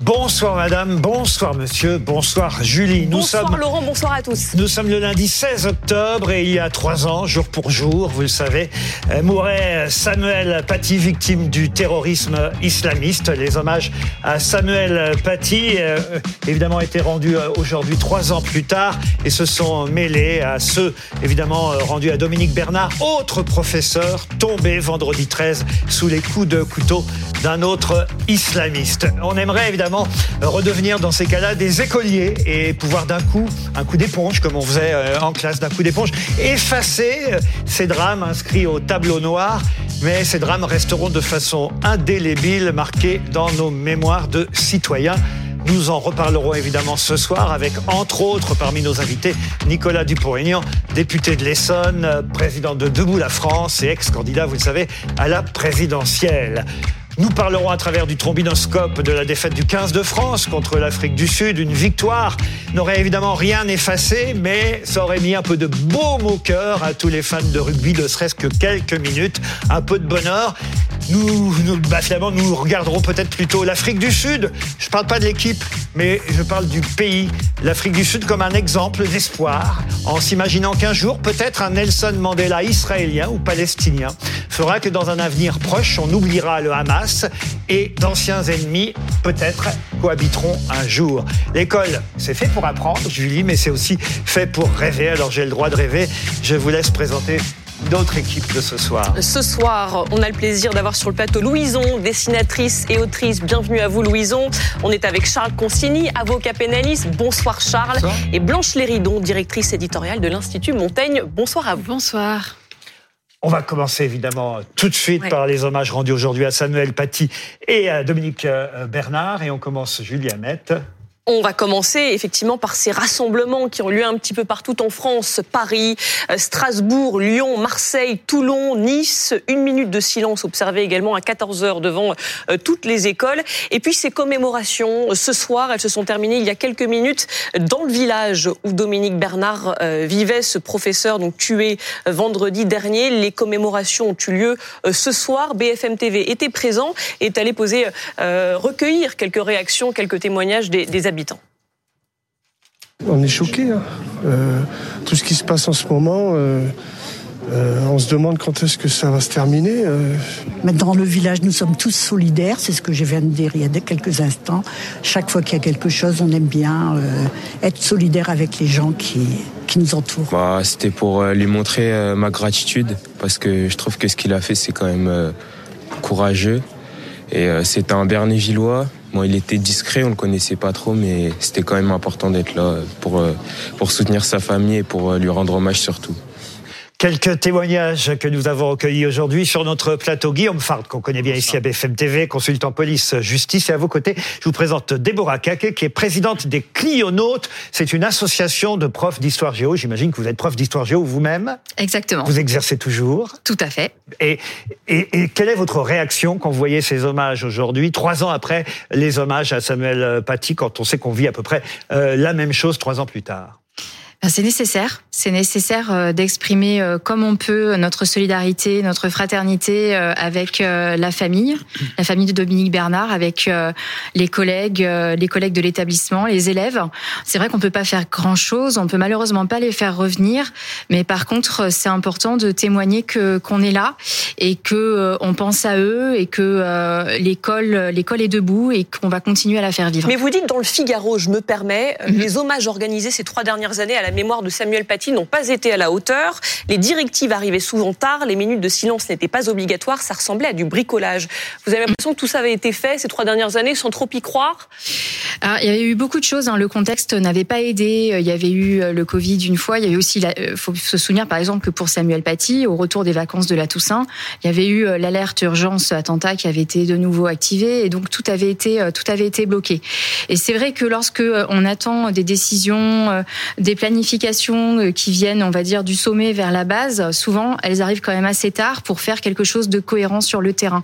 Bonsoir madame, bonsoir monsieur, bonsoir Julie. Nous bonsoir sommes, Laurent, bonsoir à tous. Nous sommes le lundi 16 octobre et il y a trois ans, jour pour jour, vous le savez, euh, mourait Samuel Paty, victime du terrorisme islamiste. Les hommages à Samuel Paty, euh, évidemment, étaient rendus euh, aujourd'hui trois ans plus tard et se sont mêlés à ceux, évidemment, rendus à Dominique Bernard, autre professeur tombé vendredi 13 sous les coups de couteau d'un autre islamiste. On aimerait évidemment redevenir dans ces cas-là des écoliers et pouvoir d'un coup, un coup d'éponge, comme on faisait euh, en classe, d'un coup d'éponge, effacer euh, ces drames inscrits au tableau noir. Mais ces drames resteront de façon indélébile marqués dans nos mémoires de citoyens. Nous en reparlerons évidemment ce soir avec, entre autres, parmi nos invités, Nicolas Dupont-Aignan, député de l'Essonne, président de Debout la France et ex-candidat, vous le savez, à la présidentielle. Nous parlerons à travers du trombinoscope de la défaite du 15 de France contre l'Afrique du Sud. Une victoire n'aurait évidemment rien effacé, mais ça aurait mis un peu de baume au cœur à tous les fans de rugby, ne serait-ce que quelques minutes, un peu de bonheur. Nous, nous bah finalement, nous regarderons peut-être plutôt l'Afrique du Sud. Je ne parle pas de l'équipe, mais je parle du pays, l'Afrique du Sud, comme un exemple d'espoir, en s'imaginant qu'un jour, peut-être un Nelson Mandela israélien ou palestinien fera que dans un avenir proche, on oubliera le Hamas et d'anciens ennemis, peut-être, cohabiteront un jour. L'école, c'est fait pour apprendre, Julie, mais c'est aussi fait pour rêver. Alors j'ai le droit de rêver. Je vous laisse présenter d'autres équipes de ce soir. Ce soir, on a le plaisir d'avoir sur le plateau Louison, dessinatrice et autrice. Bienvenue à vous, Louison. On est avec Charles Consigny, avocat pénaliste. Bonsoir, Charles. Et Blanche Léridon, directrice éditoriale de l'Institut Montaigne. Bonsoir à vous. Bonsoir. On va commencer évidemment tout de suite par les hommages rendus aujourd'hui à Samuel Paty et à Dominique euh, Bernard. Et on commence, Julie Hamet. On va commencer effectivement par ces rassemblements qui ont lieu un petit peu partout en France, Paris, euh, Strasbourg, Lyon, Marseille, Toulon, Nice. Une minute de silence observée également à 14 heures devant euh, toutes les écoles. Et puis ces commémorations, ce soir, elles se sont terminées il y a quelques minutes dans le village où Dominique Bernard euh, vivait, ce professeur donc tué vendredi dernier. Les commémorations ont eu lieu ce soir. BFM TV était présent et est allé poser, recueillir quelques réactions, quelques témoignages des, des on est choqué. Hein. Euh, tout ce qui se passe en ce moment, euh, euh, on se demande quand est-ce que ça va se terminer. Dans le village, nous sommes tous solidaires. C'est ce que je viens de dire il y a quelques instants. Chaque fois qu'il y a quelque chose, on aime bien être solidaire avec les gens qui, qui nous entourent. Bah, C'était pour lui montrer ma gratitude parce que je trouve que ce qu'il a fait, c'est quand même courageux. Et c'est un Bernévillois Il était discret, on le connaissait pas trop, mais c'était quand même important d'être là pour, euh, soutenir sa famille et pour euh, lui rendre hommage surtout. Quelques témoignages que nous avons recueillis aujourd'hui sur notre plateau. Guillaume Fard, qu'on connaît bien ici à BFM TV, consultant police justice. Et à vos côtés, je vous présente Déborah Kake, qui est présidente des Clionautes. C'est une association de profs d'histoire géo. J'imagine que vous êtes prof d'histoire géo vous-même. Exactement. Vous exercez toujours. Tout à fait. Et, et, quelle est votre réaction quand vous voyez ces hommages aujourd'hui, trois ans après les hommages à Samuel Paty, quand on sait qu'on vit à peu près euh, la même chose trois ans plus tard? C'est nécessaire. C'est nécessaire euh, d'exprimer euh, comme on peut notre solidarité, notre fraternité euh, avec la famille, la famille de Dominique Bernard, avec les collègues, les collègues de l'établissement, les élèves. C'est vrai qu'on peut pas faire grand chose, on peut malheureusement pas les faire revenir, mais par contre, c'est important de témoigner que qu'on est là et que on pense à eux et que l'école, l'école est debout et qu'on va continuer à la faire vivre. Mais vous dites dans le Figaro, je me permets, mhm. les hommages organisés ces trois dernières années à la mémoire de Samuel Paty n'ont pas été à la hauteur. Les directives arrivaient souvent tard, les minutes de silence n'étaient pas obligatoires, ça ressemblait à du bricolage. Vous avez l'impression que tout ça avait été fait ces trois dernières années sans trop y croire? Alors, Il y avait eu beaucoup de choses. Hein. Le contexte n'avait pas aidé. Il y avait eu euh, le Covid une fois. Il y avait aussi, il euh, faut se souvenir par exemple que pour Samuel Paty, au retour des vacances de la Toussaint, il y avait eu euh, l'alerte urgence attentat qui avait été de nouveau activée et donc tout avait été tout avait été bloqué. Et c'est vrai que lorsque on attend des décisions, des planifications qui viennent, on va dire, du sommet vers la base, souvent, elles arrivent quand même assez tard pour faire quelque chose de cohérent sur le terrain.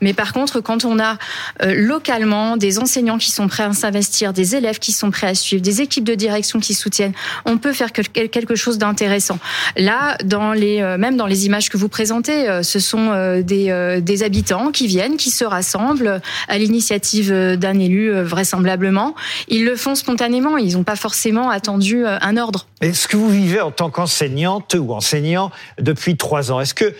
Mais par contre, quand on a euh, localement des enseignants qui sont prêts d'investir, des élèves qui sont prêts à suivre, des équipes de direction qui soutiennent, on peut faire quelque chose d'intéressant. Là, dans les, euh, même dans les images que vous présentez, euh, ce sont euh, des habitants qui viennent, qui se rassemblent à l'initiative d'un élu vraisemblablement. Ils le font spontanément, ils n'ont pas forcément attendu un ordre. Est-ce que vous vivez en tant qu'enseignante ou enseignant depuis trois ans? Est-ce que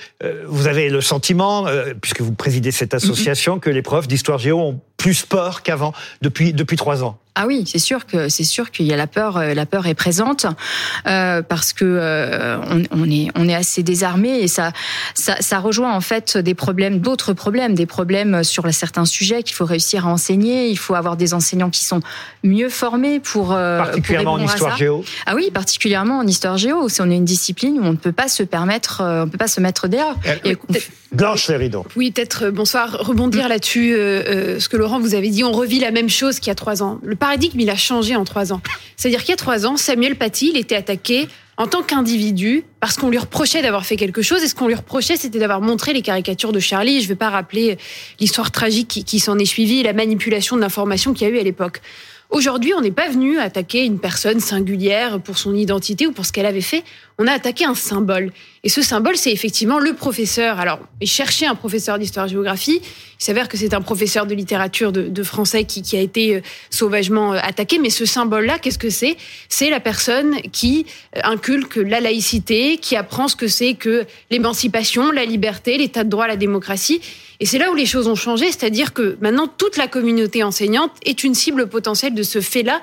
vous avez le sentiment, puisque vous présidez cette association, que les profs d'histoire géo ont plus peur qu'avant depuis depuis trois ans? Ah oui, c'est sûr que c'est sûr qu'il y a la peur. Euh, la peur est présente euh, parce que euh, on, on, est on est assez désarmé et ça, ça ça rejoint en fait des problèmes, d'autres problèmes, des problèmes sur certains sujets qu'il faut réussir à enseigner. Il faut avoir des enseignants qui sont mieux formés pour particulièrement en histoire géo. Ah oui, particulièrement en histoire géo. C'est on est une discipline où on ne peut pas se permettre, on peut pas se mettre derrière. Blanche Léridan. Oui, peut-être bonsoir. Rebondir là-dessus, ce que Laurent vous avez dit. On revit la même chose qu'il y a trois ans. Le paradigme, il a changé en trois ans. C'est-à-dire qu'il y a trois ans, Samuel Paty, il était attaqué en tant qu'individu parce qu'on lui reprochait d'avoir fait quelque chose et ce qu'on lui reprochait c'était d'avoir montré les caricatures de Charlie. Je ne vais pas rappeler l'histoire tragique qui, qui s'en est suivie, la manipulation de l'information qu'il y a eu à l'époque. Aujourd'hui, on n'est pas venu attaquer une personne singulière pour son identité ou pour ce qu'elle avait fait. On a attaqué un symbole. Et ce symbole, c'est effectivement le professeur. Alors, et chercher un professeur d'histoire-géographie, il s'avère que c'est un professeur de littérature de, français qui, qui, a été euh, sauvagement euh, attaqué. Mais ce symbole-là, qu'est-ce que c'est? C'est la personne qui euh, inculque la laïcité, qui apprend ce que c'est que l'émancipation, la liberté, l'état de droit, la démocratie. Et c'est là où les choses ont changé, c'est-à-dire que maintenant toute la communauté enseignante est une cible potentielle de ce fait-là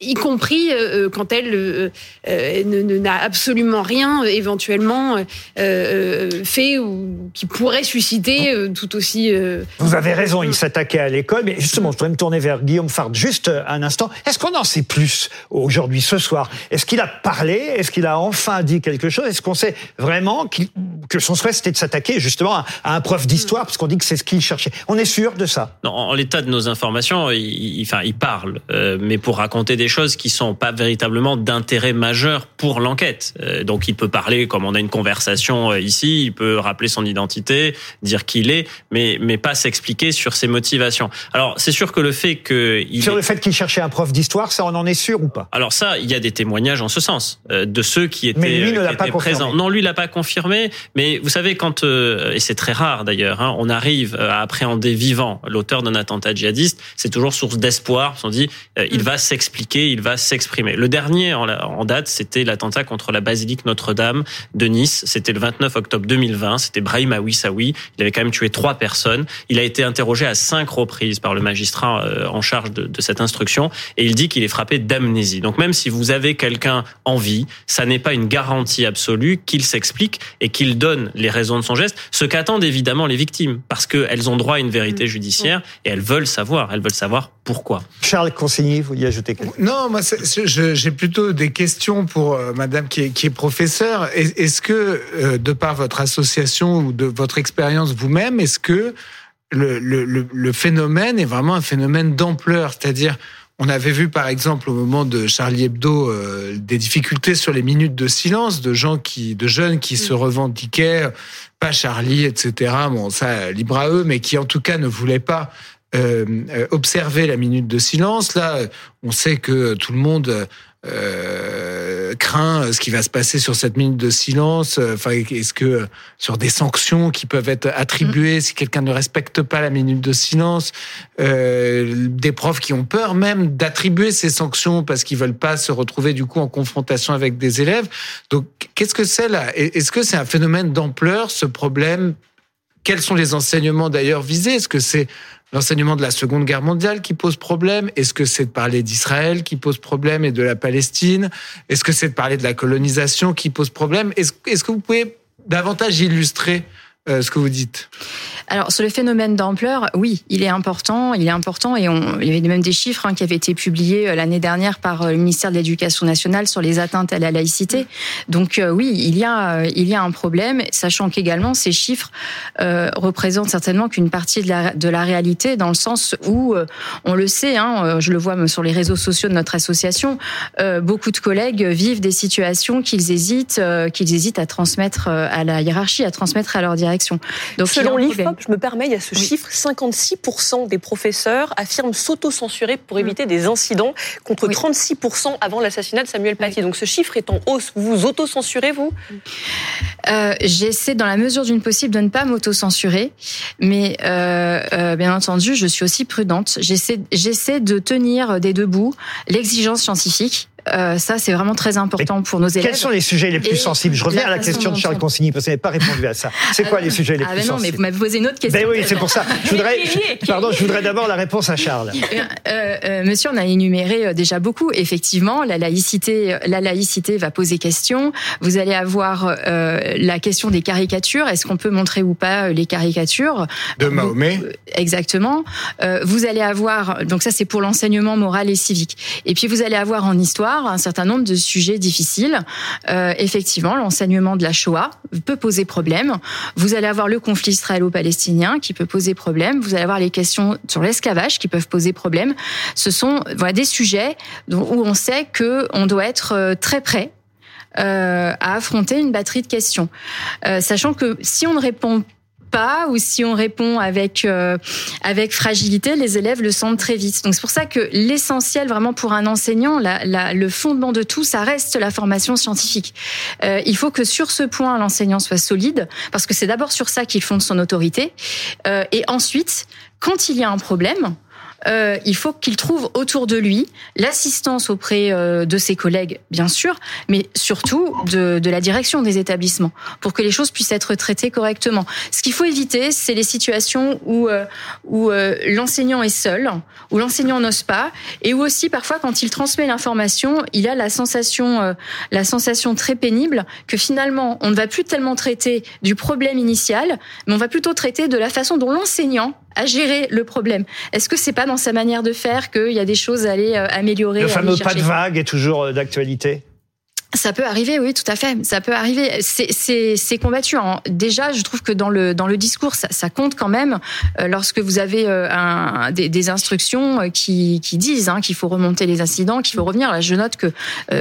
y compris euh, euh, quand elle euh, n'a absolument rien éventuellement fait ou qui pourrait susciter tout aussi. Vous avez raison, il s'attaquait à l'école, mais justement, je voudrais me tourner vers Guillaume Fard juste un instant. Est-ce qu'on en sait plus aujourd'hui, ce soir? Est-ce qu'il a parlé? Est-ce qu'il a enfin dit quelque chose? Est-ce qu'on sait vraiment que son souhait c'était de s'attaquer justement à, un prof d'histoire, parce qu'on dit que c'est ce qu'il cherchait? On est sûr de ça? Non, En l'état de nos informations, il, enfin, il parle, mais pour raconter des choses qui sont pas véritablement d'intérêt majeur pour l'enquête. Euh, donc il peut parler comme on a une conversation euh, ici, il peut rappeler son identité, dire qui il est, mais mais pas s'expliquer sur ses motivations. Alors c'est sûr que le fait que il sur le fait qu'il cherchait un prof d'histoire, ça on en est sûr ou pas? Alors ça, il y a des témoignages en ce sens euh, de ceux qui étaient, mais lui ne l'a pas présents. Non, lui l'a pas confirmé, mais vous savez quand et c'est très rare d'ailleurs, hein, on arrive à appréhender vivant l'auteur d'un attentat djihadiste, c'est toujours source d'espoir. On dit il va s'expliquer, il va s'exprimer. Le dernier en date, c'était l'attentat contre la basilique Notre-Dame de Nice. C'était le 29 octobre 2020. C'était Brahim Awissaoui. Il avait quand même tué trois personnes. Il a été interrogé à cinq reprises par le magistrat euh, en charge de, de cette instruction et il dit qu'il est frappé d'amnésie. Donc même si vous avez quelqu'un en vie, ça n'est pas une garantie absolue qu'il s'explique et qu'il donne les raisons de son geste. Ce qu'attendent évidemment les victimes parce qu'elles ont droit à une vérité judiciaire et elles veulent savoir. Elles veulent savoir pourquoi. Charles Consigny, vous y ajoutez quelque chose Non, moi j'ai plutôt des questions pour euh, Madame qui est, professeure. Est-ce que, euh, de par votre association ou de votre expérience vous-même, est-ce que le, phénomène est vraiment un phénomène d'ampleur? C'est-à-dire, on avait vu par exemple au moment de Charlie Hebdo euh, des difficultés sur les minutes de silence de gens qui, de jeunes qui se revendiquaient pas Charlie, etc. Bon, ça libre à eux, mais qui en tout cas ne voulaient pas observer la minute de silence. Là, on sait que tout le monde euh, craint ce qui va se passer sur cette minute de silence. Enfin, est-ce que sur des sanctions qui peuvent être attribuées si quelqu'un ne respecte pas la minute de silence, euh, des profs qui ont peur même d'attribuer ces sanctions parce qu'ils veulent pas se retrouver du coup en confrontation avec des élèves. Donc, qu'est-ce que c'est là? Est-ce que c'est un phénomène d'ampleur ce problème? Quels sont les enseignements d'ailleurs visés? Est-ce que c'est l'enseignement de la Seconde Guerre mondiale qui pose problème. Est-ce que c'est de parler d'Israël qui pose problème et de la Palestine? Est-ce que c'est de parler de la colonisation qui pose problème? Est-ce que vous pouvez davantage illustrer euh, ce que vous dites alors sur le phénomène d'ampleur, oui, il est important, il est important et il y avait même des chiffres hein, qui avaient été publiés euh, l'année dernière par euh, le ministère de l'Éducation nationale sur les atteintes à la laïcité. Donc oui, il y a il y a un problème, sachant qu'également ces chiffres euh, représentent certainement qu'une partie de la, réalité, dans le sens où on le sait, hein, je le vois sur les réseaux sociaux de notre association, beaucoup de collègues vivent des situations qu'ils hésitent qu'ils hésitent à transmettre à la hiérarchie, à transmettre à leur direction direction. Donc, Selon l'IFOP, je me permets, il y a ce chiffre 56% des professeurs affirment s'auto-censurer pour éviter des incidents contre 36% avant l'assassinat de Samuel Paty. Donc ce chiffre est en hausse. Vous vous auto-censurez, vous? Euh, J'essaie, dans la mesure d'une possible, de ne pas m'auto-censurer. Mais euh, euh, bien entendu, je suis aussi prudente. J'essaie de tenir des deux bouts l'exigence scientifique euh, ça, c'est vraiment très important pour nos élèves. Quels sont les sujets les plus sensibles? Je reviens à la question de Charles Consigny parce que vous n'avez pas répondu à ça. C'est quoi les sujets les ah plus ben non, sensibles mais vous m'avez posé une autre question. Ben oui, c'est pour ça. Je voudrais, pardon, je voudrais d'abord la réponse à Charles. Euh, euh, monsieur, on a énuméré euh, déjà beaucoup. Effectivement, la laïcité, la laïcité va poser question. Vous allez avoir euh, la question des caricatures. Est-ce qu'on peut montrer ou pas les caricatures de Mahomet Exactement. vous allez avoir, donc ça c'est pour l'enseignement moral et civique. Et puis vous allez avoir en histoire un certain nombre de sujets difficiles. Euh, effectivement, l'enseignement de la Shoah peut poser problème. Vous allez avoir le conflit israélo-palestinien qui peut poser problème. Vous allez avoir les questions sur l'esclavage qui peuvent poser problème. Ce sont des sujets où on sait que on doit être euh, très prêt euh, à affronter une batterie de questions, sachant que si on ne répond ou si on répond avec euh, avec fragilité, les élèves le sentent très vite. Donc c'est pour ça que l'essentiel vraiment pour un enseignant, le fondement de tout, ça reste la formation scientifique. Euh, il faut que sur ce point l'enseignant soit solide parce que c'est d'abord sur ça qu'il fonde son autorité euh, et ensuite quand il y a un problème, euh, il faut qu'il trouve autour de lui l'assistance auprès euh, de ses collègues, bien sûr, mais surtout de, de, la direction des établissements, pour que les choses puissent être traitées correctement. Ce qu'il faut éviter, c'est les situations où, euh, où l'enseignant est seul, où l'enseignant n'ose pas, et où aussi parfois quand il transmet l'information, il a la sensation, la sensation très pénible que finalement on ne va plus tellement traiter du problème initial, mais on va plutôt traiter de la façon dont l'enseignant a géré le problème. Est-ce que c'est pas dans sa manière de faire qu'il y a des choses à aller euh, améliorer Le fameux pas de vague est toujours euh, d'actualité? Ça peut arriver, oui, tout à fait. Ça peut arriver. C'est combattu. Hein. Déjà, je trouve que dans le dans le discours, ça, ça compte quand même euh, lorsque vous avez euh, un, des, des, instructions euh, qui, qui disent hein, qu'il faut remonter les incidents, qu'il faut revenir. Là, je note que,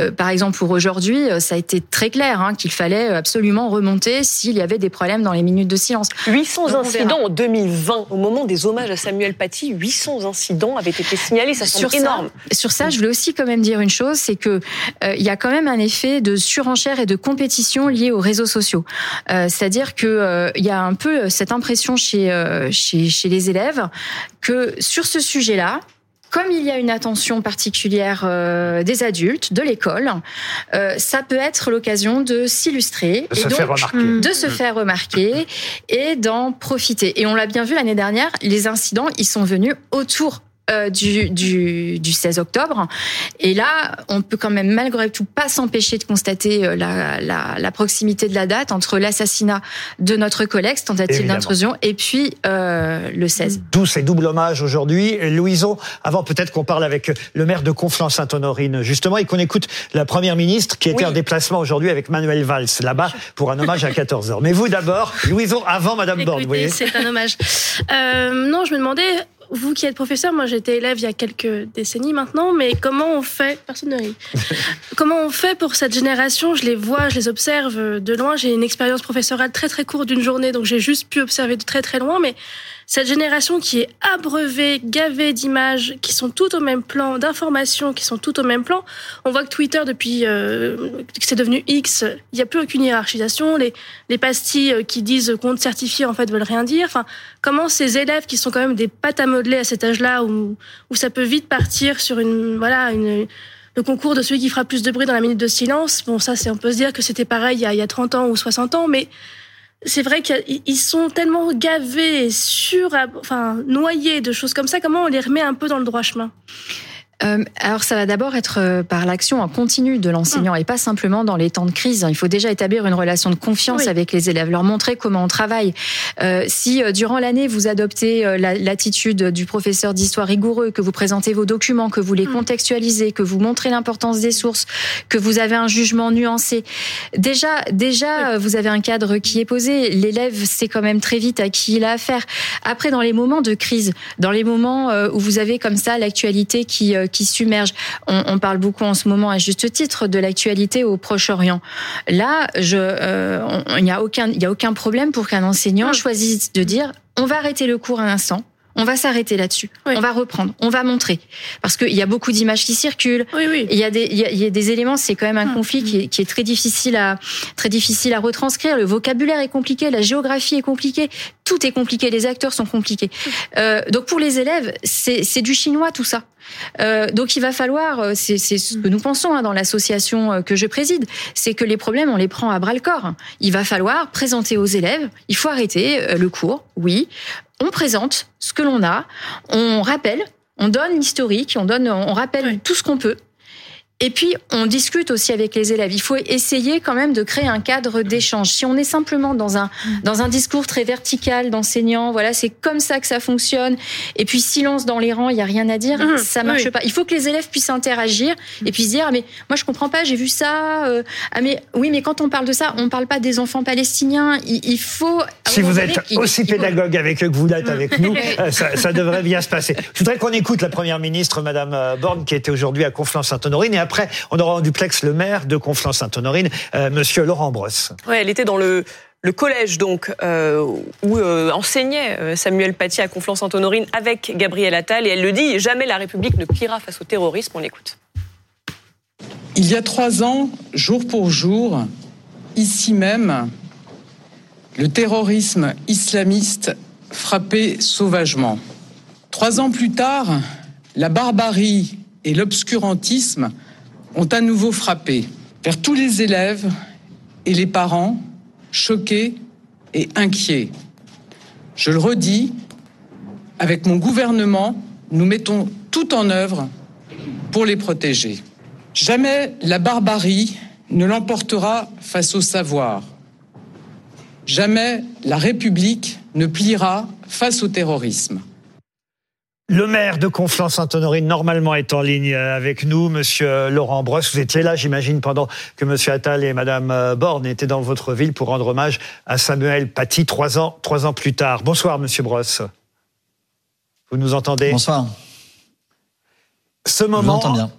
par exemple, pour aujourd'hui, ça a été très clair hein, qu'il fallait absolument remonter s'il y avait des problèmes dans les minutes de silence. 800 incidents en 2020, au moment des hommages à Samuel Paty, 800 incidents avaient été signalés. Ça semble sur énorme. Ça, sur ça, je voulais aussi quand même dire une chose, c'est que il y a quand même un effet de surenchère et de compétition liée aux réseaux sociaux. Euh, C'est-à-dire que euh, il y a un peu cette impression chez, euh, chez, chez les élèves que sur ce sujet-là, comme il y a une attention particulière euh, des adultes, de l'école, euh, ça peut être l'occasion de s'illustrer et donc de se faire remarquer et d'en profiter. Et on l'a bien vu l'année dernière, les incidents, ils sont venus autour euh, du, du, du, 16 octobre. Et là, on peut quand même malgré tout pas s'empêcher de constater euh, la, la, la, proximité de la date entre l'assassinat de notre collègue, tentative d'intrusion, et puis euh, le 16. D'où ces doubles hommages aujourd'hui. Louison, avant peut-être qu'on parle avec le maire de Conflans-Sainte-Honorine, justement, et qu'on écoute la première ministre qui était en déplacement aujourd'hui avec Manuel Valls, là-bas, pour un hommage à 14h. Mais vous d'abord, Louison, avant Madame Borne, vous voyez C'est un hommage. Euh, non, je me demandais, vous qui êtes professeur, moi j'étais élève il y a quelques décennies maintenant, mais comment on fait Personne ne rit. comment on fait pour cette génération Je les vois, je les observe de loin. J'ai une expérience professorale très très courte d'une journée, donc j'ai juste pu observer de très très loin, mais cette génération qui est abreuvée, gavée d'images, qui sont toutes au même plan, d'informations qui sont toutes au même plan. On voit que Twitter, depuis euh, que c'est devenu X, il n'y a plus aucune hiérarchisation. Les, les pastilles euh, qui disent compte certifié, en fait, veulent rien dire. Enfin, comment ces élèves qui sont quand même des pâtes à modeler à cet âge-là, où, où ça peut vite partir sur une, voilà, une, le concours de celui qui fera plus de bruit dans la minute de silence. Bon, ça, c'est, on peut se dire que c'était pareil il y, a, il y a 30 ans ou 60 ans, mais c'est vrai qu'ils sont tellement gavés, sur, enfin, noyés de choses comme ça. Comment on les remet un peu dans le droit chemin? Euh, alors ça va d'abord être euh, par l'action en continu de l'enseignant et pas simplement dans les temps de crise. Il faut déjà établir une relation de confiance avec les élèves, leur montrer comment on travaille. Euh, si durant l'année vous adoptez l'attitude du professeur d'histoire rigoureux, que vous présentez vos documents, que vous les mm. contextualisez, que vous montrez l'importance des sources, que vous avez un jugement nuancé, déjà déjà vous avez un cadre qui est posé. L'élève sait quand même très vite à qui il a affaire. Après dans les moments de crise, dans les moments où vous avez comme ça l'actualité qui qui submerge. On, on, parle beaucoup en ce moment, à juste titre, de l'actualité au Proche-Orient. Là, je, il n'y a aucun, il a aucun problème pour qu'un enseignant ah. choisisse de dire on va arrêter le cours un instant on va s'arrêter là-dessus. On va reprendre. On va montrer. Parce qu'il y a beaucoup d'images qui circulent. Oui, oui. Il y a des, il y a, des éléments. C'est quand même un hum. conflit qui est, qui est, très difficile à, très difficile à retranscrire. Le vocabulaire est compliqué. La géographie est compliquée. Tout est compliqué. Les acteurs sont compliqués. Euh, donc pour les élèves, c'est du chinois tout ça. Euh, donc il va falloir, euh, c'est ce que nous pensons hein, dans l'association euh, que je préside, c'est que les problèmes on les prend à bras le corps. Il va falloir présenter aux élèves. Il faut arrêter euh, le cours, oui on présente ce que l'on a, on rappelle, on donne l'historique, on donne, on rappelle tout ce qu'on peut. Et puis, on discute aussi avec les élèves. Il faut essayer quand même de créer un cadre d'échange. Si on est simplement dans un, dans un discours très vertical d'enseignant, voilà, c'est comme ça que ça fonctionne. Et puis, silence dans les rangs, il y a rien à dire, mmh, ça marche pas. Il faut que les élèves puissent interagir et puis se dire, ah, mais moi, je comprends pas, j'ai vu ça. Euh, ah, mais oui, mais quand on parle de ça, on parle pas des enfants palestiniens. Il, faut. Si vous êtes aussi pédagogue avec eux que vous l'êtes avec nous, euh, ça, ça, devrait bien se passer. Je voudrais qu'on écoute la première ministre, Madame euh, Borne, qui était aujourd'hui à Conflans-Sainte-Honorine. Et après, après, on aura en duplex le maire de Conflans-Sainte-Honorine, euh, Monsieur Laurent Brosse. Ouais, elle était dans le le collège donc euh, où euh, enseignait Samuel Paty à Conflans-Sainte-Honorine avec Gabriel Attal et elle le dit jamais la République ne pliera face au terrorisme. On l'écoute. Il y a trois ans, jour pour jour, ici même, le terrorisme islamiste frappait sauvagement. Trois ans plus tard, la barbarie et l'obscurantisme ont à nouveau frappé vers tous les élèves et les parents choqués et inquiets. Je le redis, avec mon gouvernement, nous mettons tout en œuvre pour les protéger. Jamais la barbarie ne l'emportera face au savoir. Jamais la République ne pliera face au terrorisme. Le maire de Conflans-Sainte-Honorine, normalement, est en ligne avec nous, Monsieur Laurent Brosse. Vous étiez là, j'imagine, pendant que Monsieur Attal et Madame euh, Borne étaient dans votre ville pour rendre hommage à Samuel Paty trois ans, trois ans plus tard. Bonsoir, Monsieur Brosse. Vous nous entendez? Bonsoir. Ce moment, Je vous bien.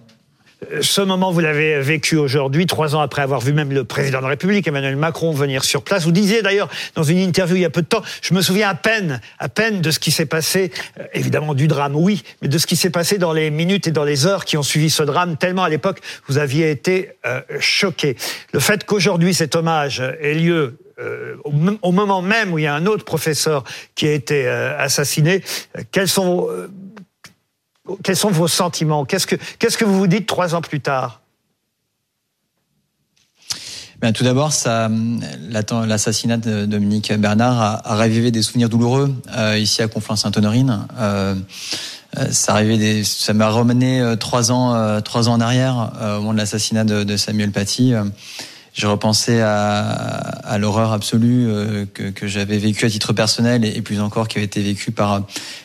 Euh, ce moment, vous l'avez vécu aujourd'hui, trois ans après avoir vu même le président de la République, Emmanuel Macron, venir sur place. Vous disiez d'ailleurs dans une interview il y a peu de temps, je me souviens à peine, à peine de ce qui s'est passé, euh, évidemment du drame, oui, mais de ce qui s'est passé dans les minutes et dans les heures qui ont suivi ce drame, tellement à l'époque vous aviez été euh, choqué. Le fait qu'aujourd'hui cet hommage ait lieu au, moment même où il y a un autre professeur qui a été assassiné, quels sont quels sont vos sentiments Qu'est-ce que que vous vous dites trois ans plus tard ben, tout d'abord, l'assassinat de Dominique Bernard a, a, ravivé des souvenirs douloureux euh, ici à Conflans-Sainte-Honorine. Euh, euh ça, ça m'a ramené trois ans, trois ans en arrière au moment de l'assassinat de, Samuel Paty je repensais à, à l'horreur absolue euh, que, que j'avais vécue à titre personnel et, plus encore qui avait été vécue par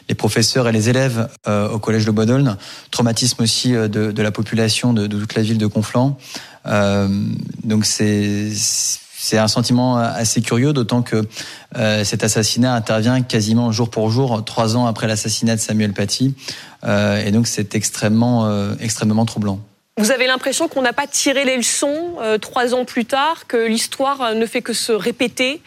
les professeurs et les élèves euh, au collège de Bodolne. Traumatisme aussi euh, de, de la population de, de, toute la ville de Conflans. Euh, donc c'est c'est un sentiment assez curieux, d'autant que euh, cet assassinat intervient quasiment jour pour jour, trois ans après l'assassinat de Samuel Paty, euh, et donc c'est extrêmement, extrêmement troublant. Vous avez l'impression qu'on n'a pas tiré les leçons euh, trois ans plus tard, que l'histoire euh, ne fait que se répéter?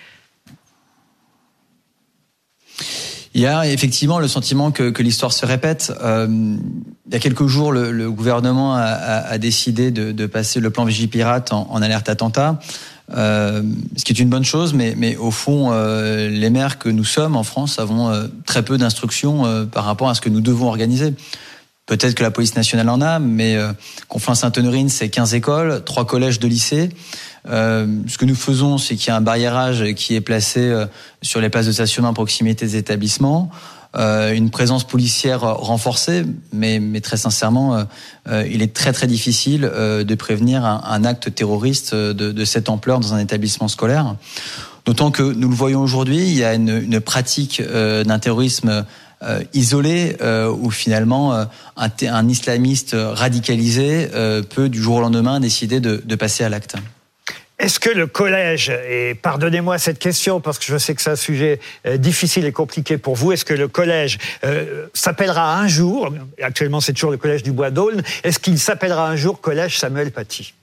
Il y a effectivement le sentiment que, l'histoire se répète. Euh, il y a quelques jours, le, gouvernement a, décidé de, passer le plan Vigipirate en, en alerte attentat, ce qui est une bonne chose, mais, au fond, les maires que nous sommes en France avons très peu d'instructions par rapport à ce que nous devons organiser. Peut-être que la police nationale en a, mais euh, Conflans-Sainte-Honorine, c'est 15 écoles, trois collèges de lycées. Euh, ce que nous faisons, c'est qu'il y a un barriérage qui est placé euh, sur les places de stationnement à proximité des établissements. Euh, une présence policière renforcée, mais, mais très sincèrement, euh, il est très très difficile de prévenir un, un acte terroriste de, de, cette ampleur dans un établissement scolaire. D'autant que nous le voyons aujourd'hui, il y a une, une pratique d'un terrorisme euh, isolé euh, où finalement euh, un, islamiste radicalisé peut du jour au lendemain décider de, passer à l'acte. Est-ce que le collège, et pardonnez-moi cette question parce que je sais que c'est un sujet euh, difficile et compliqué pour vous, est-ce que le collège euh, s'appellera un jour, actuellement c'est toujours le collège du Bois d'Aulne, est-ce qu'il s'appellera un jour collège Samuel Paty?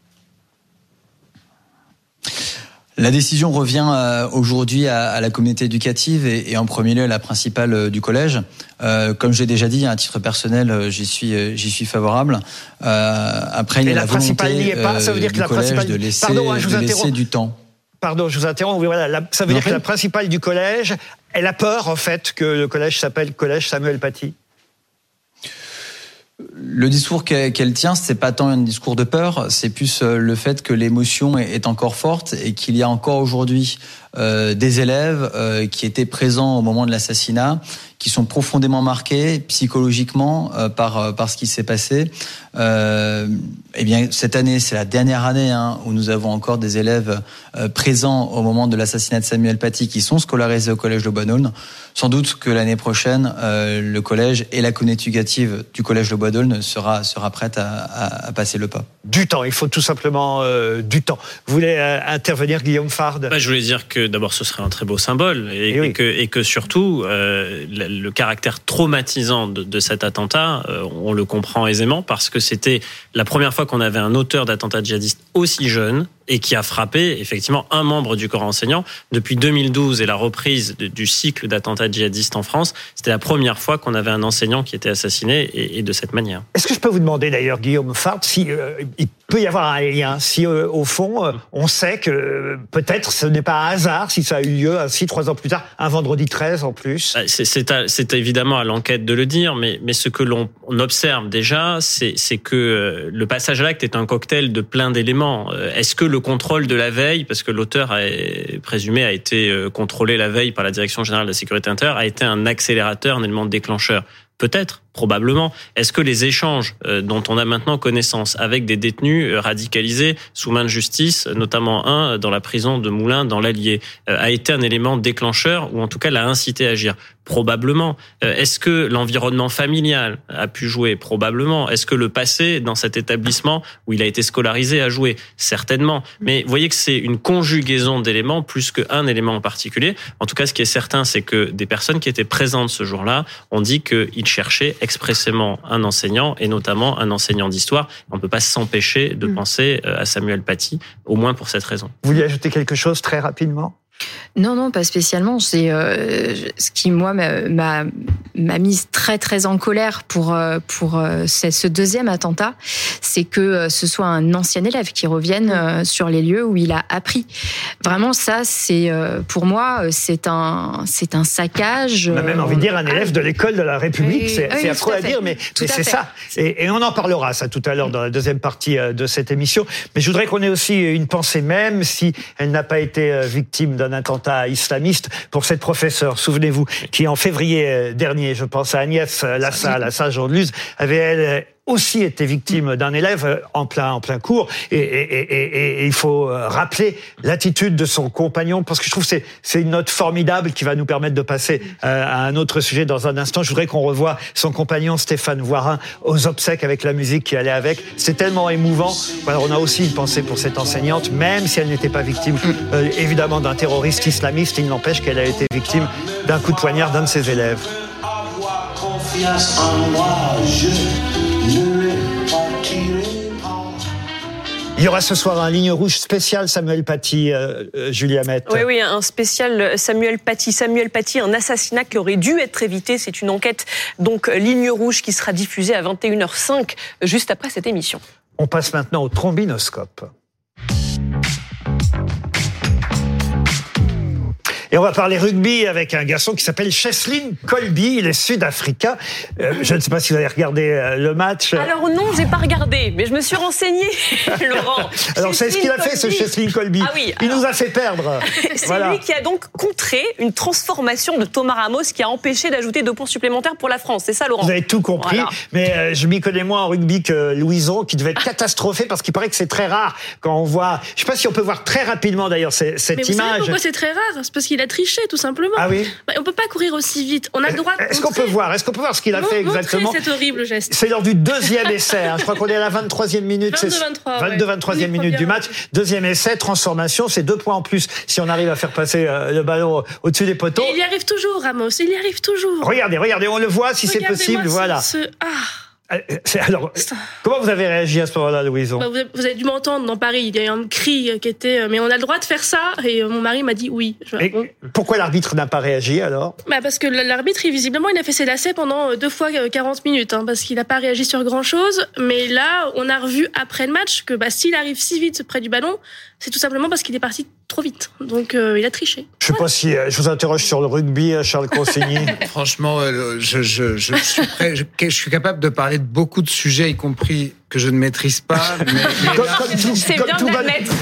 La décision revient euh, aujourd'hui à, la communauté éducative et, en premier lieu à la principale euh, du collège. Euh, comme j'ai déjà dit, à titre personnel, j'y suis, j'y suis favorable. après, il y a la, principale n'y est pas. Ça veut dire que la principale. De laisser, Pardon, hein, je vous interromps. du temps. Pardon, je vous interromps. voilà, ça veut dire que la principale du collège, elle a peur en fait que le collège s'appelle collège Samuel Paty le discours qu'elle tient, c'est pas tant un discours de peur, c'est plus euh, le fait que l'émotion est encore forte et qu'il y a encore aujourd'hui euh, des élèves euh, qui étaient présents au moment de l'assassinat, qui sont profondément marqués psychologiquement par par ce qui s'est passé. eh bien, cette année, c'est la dernière année hein, où nous avons encore des élèves présents au moment de l'assassinat de Samuel Paty qui sont scolarisés au collège de Bonne sans doute que l'année prochaine, euh, le collège et la communauté éducative du collège de Bois d'Aulne sera, sera prête à, à, passer le pas. Du temps, il faut tout simplement euh, du temps. Vous voulez euh, intervenir, Guillaume Fard? Bah, Je voulais dire que d'abord ce serait un très beau symbole et, eh et, que, et que, surtout le, caractère traumatisant de, de cet attentat, on le comprend aisément parce que c'était la première fois qu'on avait un auteur d'attentat djihadiste aussi jeune et qui a frappé effectivement un membre du corps enseignant. Depuis 2012 et la reprise du cycle d'attentats djihadistes en France, c'était la première fois qu'on avait un enseignant qui était assassiné et, de cette manière. Est-ce que je peux vous demander d'ailleurs, Guillaume Fart, si euh, il peut y avoir un lien, si euh, au fond euh, on sait que peut-être ce n'est pas un hasard si ça a eu lieu ainsi trois ans plus tard, un vendredi 13 en plus. Bah, c'est évidemment à l'enquête de le dire, mais, mais ce que l'on observe déjà, c'est que le passage à l'acte est un cocktail de plein d'éléments. Est-ce que le contrôle de la veille, parce que l'auteur présumé a été euh, contrôlé la veille par la Direction générale de la sécurité intérieure, a été un accélérateur, un élément déclencheur. Peut-être, probablement. Est-ce que les échanges euh, dont on a maintenant connaissance avec des détenus euh, radicalisés sous main de justice, notamment un dans la prison de Moulins dans l'Allier, a été un élément déclencheur ou en tout cas l'a incité à agir? Probablement. Est-ce que l'environnement familial a pu jouer? Probablement. Est-ce que le passé dans cet établissement où il a été scolarisé a joué? Certainement. Mais vous voyez que c'est une conjugaison d'éléments plus qu'un élément en particulier. En tout cas, ce qui est certain, c'est que des personnes qui étaient présentes ce jour-là ont dit qu'ils cherchaient expressément un enseignant et notamment un enseignant d'histoire. On ne peut pas s'empêcher de mm. penser euh, à Samuel Paty, au moins pour cette raison. Vous voulez ajouter quelque chose très rapidement? Non, non, pas spécialement. C'est euh, ce qui moi m'a m'a mise très très en colère pour euh, pour euh, ce deuxième attentat, c'est que ce soit un ancien élève qui revienne sur les lieux où il a appris. Vraiment, ça, c'est pour moi, c'est un c'est un saccage. On a même envie de dire un élève de l'école de la République. C'est affreux à, dire, mais, mais c'est ça. Et, et, on en parlera ça tout à l'heure dans la deuxième partie de cette émission. Mais je voudrais qu'on ait aussi une pensée, même si elle n'a pas été victime d'un attentat islamiste pour cette professeure, souvenez-vous, qui en février euh, dernier, je pense à Agnès Lassalle, à Saint-Jean-de-Luz, avait elle aussi été victime d'un élève euh, en plein, en plein cours. Et, et, et, et il faut euh, rappeler l'attitude de son compagnon, parce que je trouve que c'est une note formidable qui va nous permettre de passer euh, à un autre sujet dans un instant. Je voudrais qu'on revoie son compagnon Stéphane Voirin aux obsèques avec la musique qui allait avec. C'est tellement émouvant. Voilà, on a aussi une pensée pour cette enseignante, même si elle n'était pas victime, évidemment, d'un terroriste islamiste. Il n'empêche qu'elle a été victime d'un coup de poignard d'un de ses élèves. Il y aura ce soir un ligne rouge spécial Samuel Paty, euh, euh, Julia Met. Oui, oui, un spécial Samuel Paty. Samuel Paty, un assassinat qui aurait dû être évité. C'est une enquête, donc ligne rouge, qui sera diffusée à 21h05, juste après cette émission. On passe maintenant au trombinoscope. Et on va parler rugby avec un garçon qui s'appelle Cheslin Colby. Il est sud-africain. Euh, je ne sais pas si vous avez regardé euh, le match. Alors non, j'ai pas regardé, mais je me suis renseigné, Laurent. alors c'est ce qu'il a fait, ce Cheslin Colby. Ah oui, il nous a fait perdre. c'est lui qui a donc contré une transformation de Thomas Ramos qui a empêché d'ajouter deux points supplémentaires pour la France. C'est ça, Laurent Vous avez tout compris. Mais euh, je m'y connais moins en rugby que Louison, qui devait être catastrophé parce qu'il paraît que c'est très rare quand on voit. Je ne sais pas si on peut voir très rapidement d'ailleurs cette mais vous image. Savez pourquoi c'est très rare? C'est parce qu'il qu'il a triché, tout simplement. Ah oui Bah, On peut pas courir aussi vite. On a le droit Est-ce qu'on peut voir Est-ce qu'on peut voir ce qu'il a fait exactement cet horrible geste. C'est lors du deuxième essai. hein. Je crois qu'on est à la 23e minute. 22, c'est- 23, ouais. 22-23e Oui, minute du match. Deuxième essai, transformation. C'est deux points en plus si on arrive à faire passer euh, le ballon au-dessus des poteaux. Et il y arrive toujours, Ramos. Il y arrive toujours. Regardez, regardez, on le voit si c'est possible. Voilà. ce- Ah. Euh, c'est- Alors, comment vous avez réagi à ce moment-là, Louison Bah, vous, avez, dû m'entendre dans Paris. Il y a eu un cri qui était. euh, Mais on a le droit de faire ça. Et euh, mon mari m'a dit oui. Et pourquoi l'arbitre n'a pas réagi alors? Bah, parce que l'arbitre, visiblement, il a fait ses lacets pendant euh, deux fois euh, 40 minutes, hein, parce qu'il n'a pas réagi sur grand chose. Mais là, on a revu après le match que bah, s'il arrive si vite près du ballon, c'est tout simplement parce qu'il est parti trop vite. Donc, euh, il a triché. Je sais pas si euh, je vous interroge sur le rugby, euh, Charles Consigny. Franchement, euh, je, je, je, suis prêt, je, je suis capable de parler de beaucoup de sujets, y compris que je ne maîtrise pas. Mais, mais Comme- là- comme tout- C'est comme bien tout bon-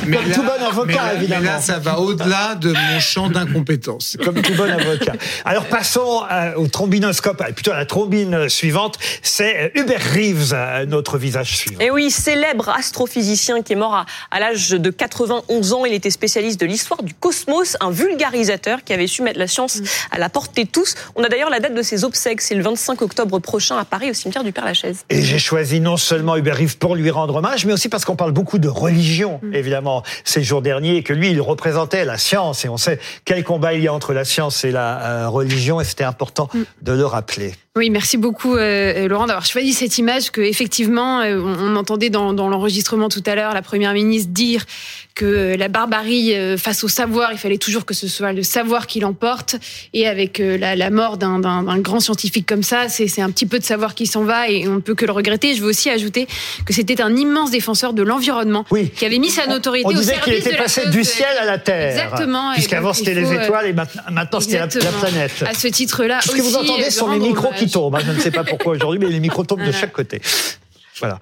mais comme là- tout bon avocat, mais là- évidemment. Mais là, ça va au-delà de mon champ d'incompétence. Comme tout bon avocat. Alors passons euh, au trombinoscope, euh, plutôt à la trombine suivante. C'est euh, Hubert Reeves, euh, notre visage suivant. Et oui, célèbre astrophysicien qui est mort à, à l'âge de 91 ans. Il était spécialiste de l'histoire du cosmos, un vulgarisateur qui avait su mettre la science à la portée de tous. On a d'ailleurs la date de ses obsèques, c'est le 25 octobre prochain à Paris au cimetière du Père-Lachaise. Et j'ai choisi non seulement Hubert Reeves pour lui rendre hommage, mais aussi parce qu'on parle beaucoup de religion, évidemment, ces jours derniers, et que lui, il représentait la science. Et on sait quel combat il y a entre la science et la euh, religion, et c'était important de le rappeler. Oui, merci beaucoup euh, Laurent d'avoir choisi cette image que effectivement euh, on, on entendait dans, dans l'enregistrement tout à l'heure la première ministre dire que euh, la barbarie euh, face au savoir, il fallait toujours que ce soit le savoir qui l'emporte. Et avec euh, la, la mort d'un grand scientifique comme ça, c'est un petit peu de savoir qui s'en va et on ne peut que le regretter. Je veux aussi ajouter que c'était un immense défenseur de l'environnement Oui. qui avait mis sa notoriété On au disait qu'il était passé du ciel à la terre. Exactement. Puisqu'avant c'était les étoiles et maintenant, maintenant c'était la, planète. À ce titre-là ce que vous entendez sont les micros qui tombent? hein. Je ne sais pas pourquoi aujourd'hui, mais les micros tombent de chaque côté. Voilà.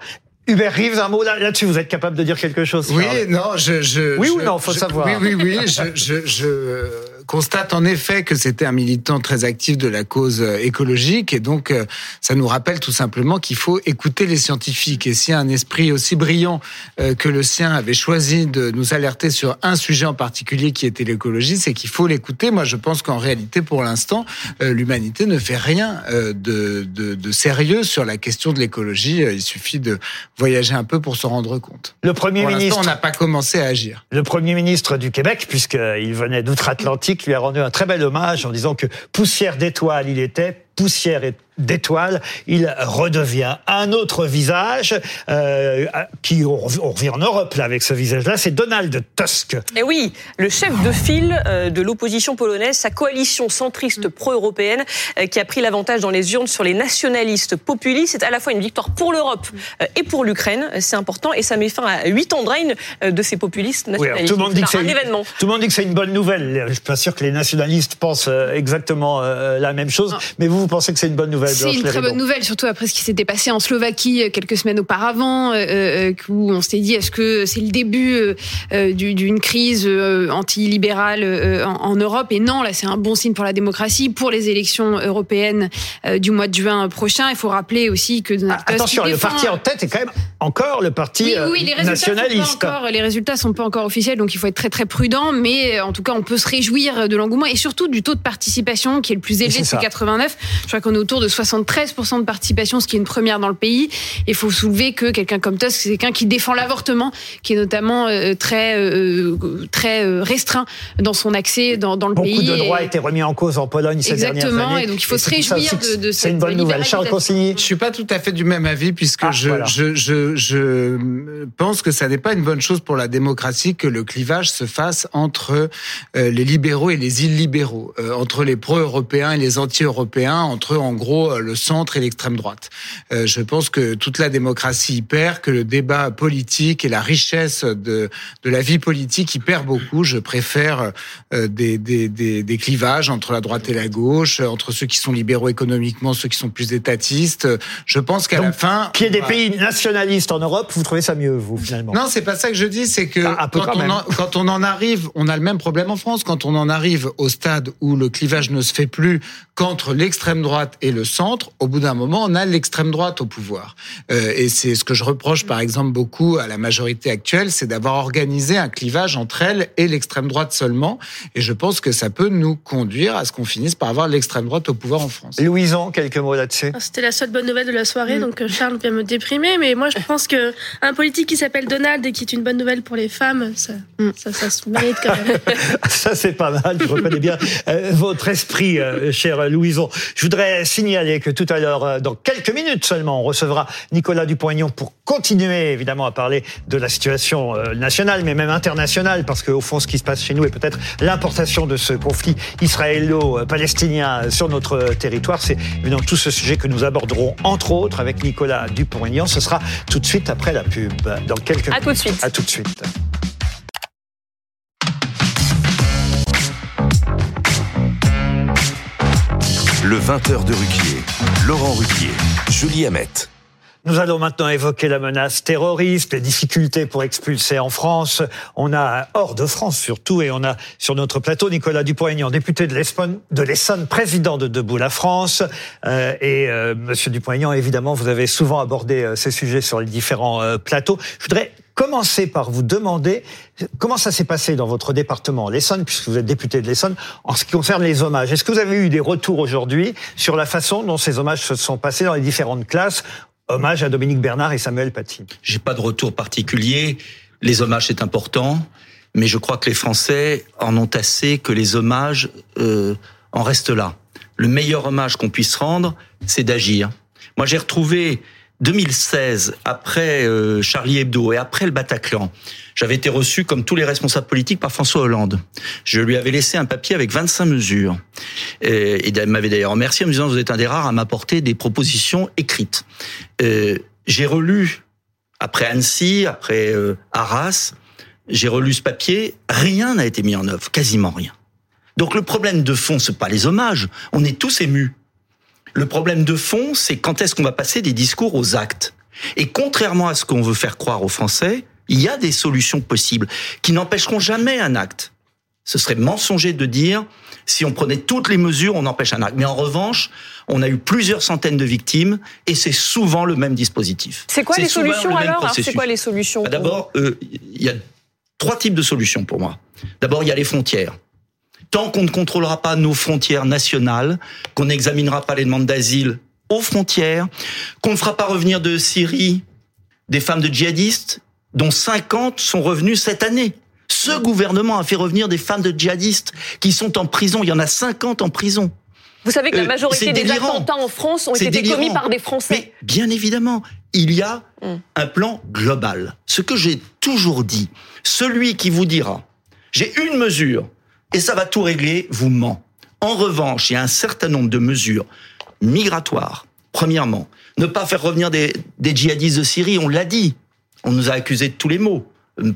Hubert Reeves, un mot là- là-dessus, vous êtes capable de dire quelque chose Oui, non, je, je Oui je- ou non, faut je- savoir. Oui, oui, oui. je, je, je constate en effet que c'était un militant très actif de la cause euh, écologique et donc euh, ça nous rappelle tout simplement qu'il faut écouter les scientifiques. Et si un esprit aussi brillant euh, que le sien avait choisi de nous alerter sur un sujet en particulier qui était l'écologie, c'est qu'il faut l'écouter. Moi, je pense qu'en réalité, pour l'instant, l'humanité ne fait rien de, de, de sérieux sur la question de l'écologie. Il suffit de voyager un peu pour s'en rendre compte. Le Premier Pour ministre on n'a pas commencé à agir. Le Premier ministre du Québec, puisqu'il venait d'outre-Atlantique, lui a rendu un très bel hommage en disant que poussière d'étoiles il était, poussière et- d'étoiles, il redevient un autre visage euh, qui on rev- on revient en Europe là avec ce visage-là, c'est Donald Tusk. Et oui, le chef de file euh, de l'opposition polonaise, sa coalition centriste pro-européenne, euh, qui a pris l'avantage dans les urnes sur les nationalistes populistes, c'est à la fois une victoire pour l'Europe et pour l'Ukraine. C'est important et ça met fin à huit ans de règne de ces populistes Oui, nationalistes. tout le monde dit que un événement. Tout le monde dit que c'est une bonne nouvelle. Je suis pas sûr que les nationalistes pensent exactement la même chose, mais vous, vous pensez que c'est une bonne nouvelle? C'est une très bonne nouvelle, surtout après ce qui s'était passé en Slovaquie euh, quelques semaines auparavant, euh, euh, où on s'était dit est-ce que c'est le début euh, du- d'une crise antilibérale en, en Europe? Et non, là c'est un bon signe pour la démocratie, pour les élections européennes du mois de juin prochain. Il faut rappeler aussi que Donald Tusk Attention, le défend- parti en tête est quand même encore le parti oui, oui, les résultats nationaliste. Sont pas encore, les résultats sont pas encore officiels, donc il faut être très très prudent. Mais en tout cas, on peut se réjouir de l'engouement et surtout du taux de participation qui est le plus élevé C'est depuis ça. 89. Je crois qu'on est autour de 73% de participation, ce qui est une première dans le pays. Il faut soulever que quelqu'un comme Tusk, c'est quelqu'un qui défend l'avortement, qui est notamment euh, très euh, très euh, restreint dans son accès dans, dans le Beaucoup pays. de droits Et- étaient remis en cause en Pologne ces dernières Exactement, années. et donc il faut se c'est réjouir de- de C'est cette une bonne nouvelle. Charles. Consigny Je suis pas tout à fait du même avis puisque Ah, je, voilà. je, je, je pense que ça n'est pas une bonne chose pour la démocratie que le clivage se fasse entre les libéraux et les illibéraux, entre les pro-européens et les anti-européens, entre en gros euh, le centre et l'extrême droite. Euh, je pense que toute la démocratie y perd, que le débat politique et la richesse de, de la vie politique y perd beaucoup. Je préfère euh, des, des, des, des clivages entre la droite et la gauche, entre ceux qui sont libéraux économiquement, ceux qui sont plus étatistes. Je pense qu'à la fin, Qu'il y ait des va- pays nationalistes en Europe, vous trouvez ça mieux, vous, finalement? Non, c'est pas ça que je dis, c'est que Ah, quand, quand on en, quand on en arrive, on a le même problème en France, quand on en arrive au stade où le clivage ne se fait plus qu'entre l'extrême droite et le centre, au bout d'un moment, on a l'extrême droite au pouvoir. Euh, et c'est ce que je reproche, par exemple, beaucoup à la majorité actuelle, c'est d'avoir organisé un clivage entre elle et l'extrême droite seulement. Et je pense que ça peut nous conduire à ce qu'on finisse par avoir l'extrême droite au pouvoir en France. Louison, quelques mots là-dessus. Ah, C'était la seule bonne nouvelle de la soirée, donc euh, Charles vient me déprimer. Mais moi, je pense que un politique qui s'appelle Donald et qui est une bonne nouvelle pour les femmes, ça, ça, ça se mérite quand même. Ça, c'est pas mal. Je reconnais bien euh, votre esprit, euh, cher Louison. Je voudrais signaler que tout à l'heure, euh, dans quelques minutes seulement, on recevra Nicolas Dupont-Aignan pour continuer, évidemment, à parler de la situation euh, nationale, mais même internationale, parce qu'au fond, ce qui se passe chez nous est peut-être l'importation de ce conflit israélo-palestinien sur notre territoire. C'est évidemment tout ce sujet que nous aborderons, entre autres, avec Nicolas Dupont-Aignan. Ce sera tout de suite après la pub, dans quelques À tout de suite. À tout de suite. Le 20h de Ruquier. Laurent Ruquier. Julie Hamet. Nous allons maintenant évoquer la menace terroriste, les difficultés pour expulser en France. On a hors de France surtout, et on a sur notre plateau Nicolas Dupont-Aignan, député de l'Essonne, de l'Essonne, président de Debout la France. Euh, et euh, Monsieur Dupont-Aignan, évidemment, vous avez souvent abordé euh, ces sujets sur les différents plateaux. Je voudrais commencer par vous demander comment ça s'est passé dans votre département, l'Essonne, puisque vous êtes député de l'Essonne, en ce qui concerne les hommages. Est-ce que vous avez eu des retours aujourd'hui sur la façon dont ces hommages se sont passés dans les différentes classes? Hommage à Dominique Bernard et Samuel Paty. J'ai pas de retour particulier. Les hommages, c'est important, mais je crois que les Français en ont assez que les hommages euh, en restent là. Le meilleur hommage qu'on puisse rendre, c'est d'agir. Moi, j'ai retrouvé 2016, après euh, Charlie Hebdo et après le Bataclan, j'avais été reçu, comme tous les responsables politiques, par François Hollande. Je lui avais laissé un papier avec 25 mesures. Et, et il m'avait d'ailleurs remercié en me disant, vous êtes un des rares à m'apporter des propositions écrites. Euh, j'ai relu, après Annecy, après euh, Arras, j'ai relu ce papier, rien n'a été mis en œuvre, quasiment rien. Donc le problème de fond, c'est pas les hommages, on est tous émus. Le problème de fond, c'est quand est-ce qu'on va passer des discours aux actes. Et contrairement à ce qu'on veut faire croire aux Français, il y a des solutions possibles qui n'empêcheront jamais un acte. Ce serait mensonger de dire si on prenait toutes les mesures, on empêche un acte. Mais en revanche, on a eu plusieurs centaines de victimes et c'est souvent le même dispositif. C'est quoi les solutions alors, Alors, C'est quoi les solutions Bah, D'abord, euh, il y a trois types de solutions pour moi. D'abord, il y a les frontières. Tant qu'on ne contrôlera pas nos frontières nationales, qu'on n'examinera pas les demandes d'asile aux frontières, qu'on ne fera pas revenir de Syrie des femmes de djihadistes, dont 50 sont revenus cette année. Ce gouvernement a fait revenir des femmes de djihadistes qui sont en prison. Il y en a 50 en prison. Vous savez que la Euh, majorité des attentats en France ont été commis délirant. par des Français. Bien évidemment, il y a Mm. un plan global. Ce que j'ai toujours dit, celui qui vous dira, j'ai une mesure et ça va tout régler, vous ment. En revanche, il y a un certain nombre de mesures migratoires. Premièrement, ne pas faire revenir des, des djihadistes de Syrie, on l'a dit. On nous a accusés de tous les maux.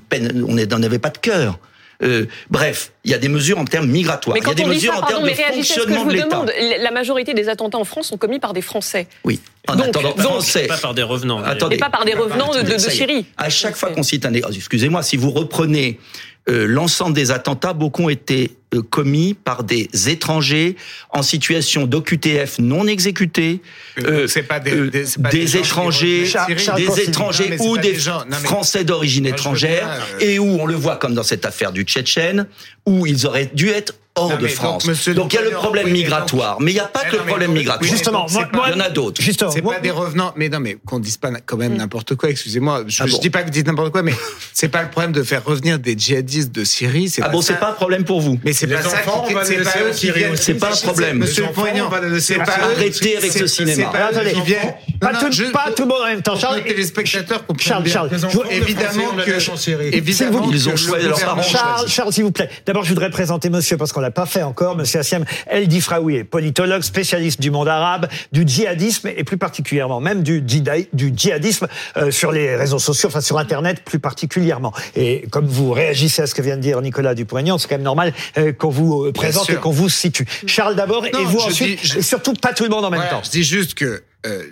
Peine- On n'en avait pas de cœur. Euh, bref, il y a des mesures en termes migratoires. Mais il y a quand des on dit mesures ça, en pardon, termes de mais réagissez à ce que je fonctionnement vous de l'État. demande. La majorité des attentats en France sont commis par des Français. Oui. En Donc- attendant, donc- français. Pas par des revenants. Attendez. Et pas par des revenants de, de-. Syrie. À chaque fois qu'on cite un, oh, excusez-moi, si vous reprenez euh, l'ensemble des attentats, beaucoup ont été euh, commis par des étrangers en situation d'OQTF non exécutés, Euh, c'est pas des- euh, des- c'est pas des qui étrangers, des étrangers. Ou des des gens- non, mais- Français d'origine étrangère, bien, euh, et où on le voit comme dans cette affaire du Tchétchène, où ils auraient dû être hors de France. Donc il y a le problème migratoire, mais il n'y a pas Mais que non, le problème migratoire. Justement, il y en a d'autres. Justement, C'est moi- pas des revenants, mais non, mais qu'on dise pas quand même n'importe quoi. Excusez-moi, je, Ah je bon dis pas que vous dites n'importe quoi, mais c'est pas le problème de faire revenir des djihadistes de Syrie. C'est Ah bon, c'est pas un problème pour vous Mais c'est Les pas ça c'est pas eux qui viennent. C'est pas un problème. Monsieur Poignant, c'est pas. Arrêtez avec ce cinéma. Attendez. qui viennent. Pas Non, tout- non, je- pas tout le monde en même temps. Charles, les téléspectateurs comprennent Charles, évidemment que-. Évidemment Ils ont choisi le leurs parents. Charles, Charles, s'il vous plaît. D'abord, je voudrais présenter monsieur, parce qu'on l'a pas fait encore, monsieur Assiem El Difraoui, est politologue, spécialiste du monde arabe, du djihadisme et plus particulièrement même du, djihad- du djihadisme euh, sur les réseaux sociaux, enfin sur Internet plus particulièrement. Et comme vous réagissez à ce que vient de dire Nicolas Dupont-Aignan, c'est quand même normal euh, qu'on vous euh, présente et qu'on vous situe. Charles d'abord et vous ensuite, dis- je- et surtout pas tout le monde en même Voilà, temps. Je dis juste que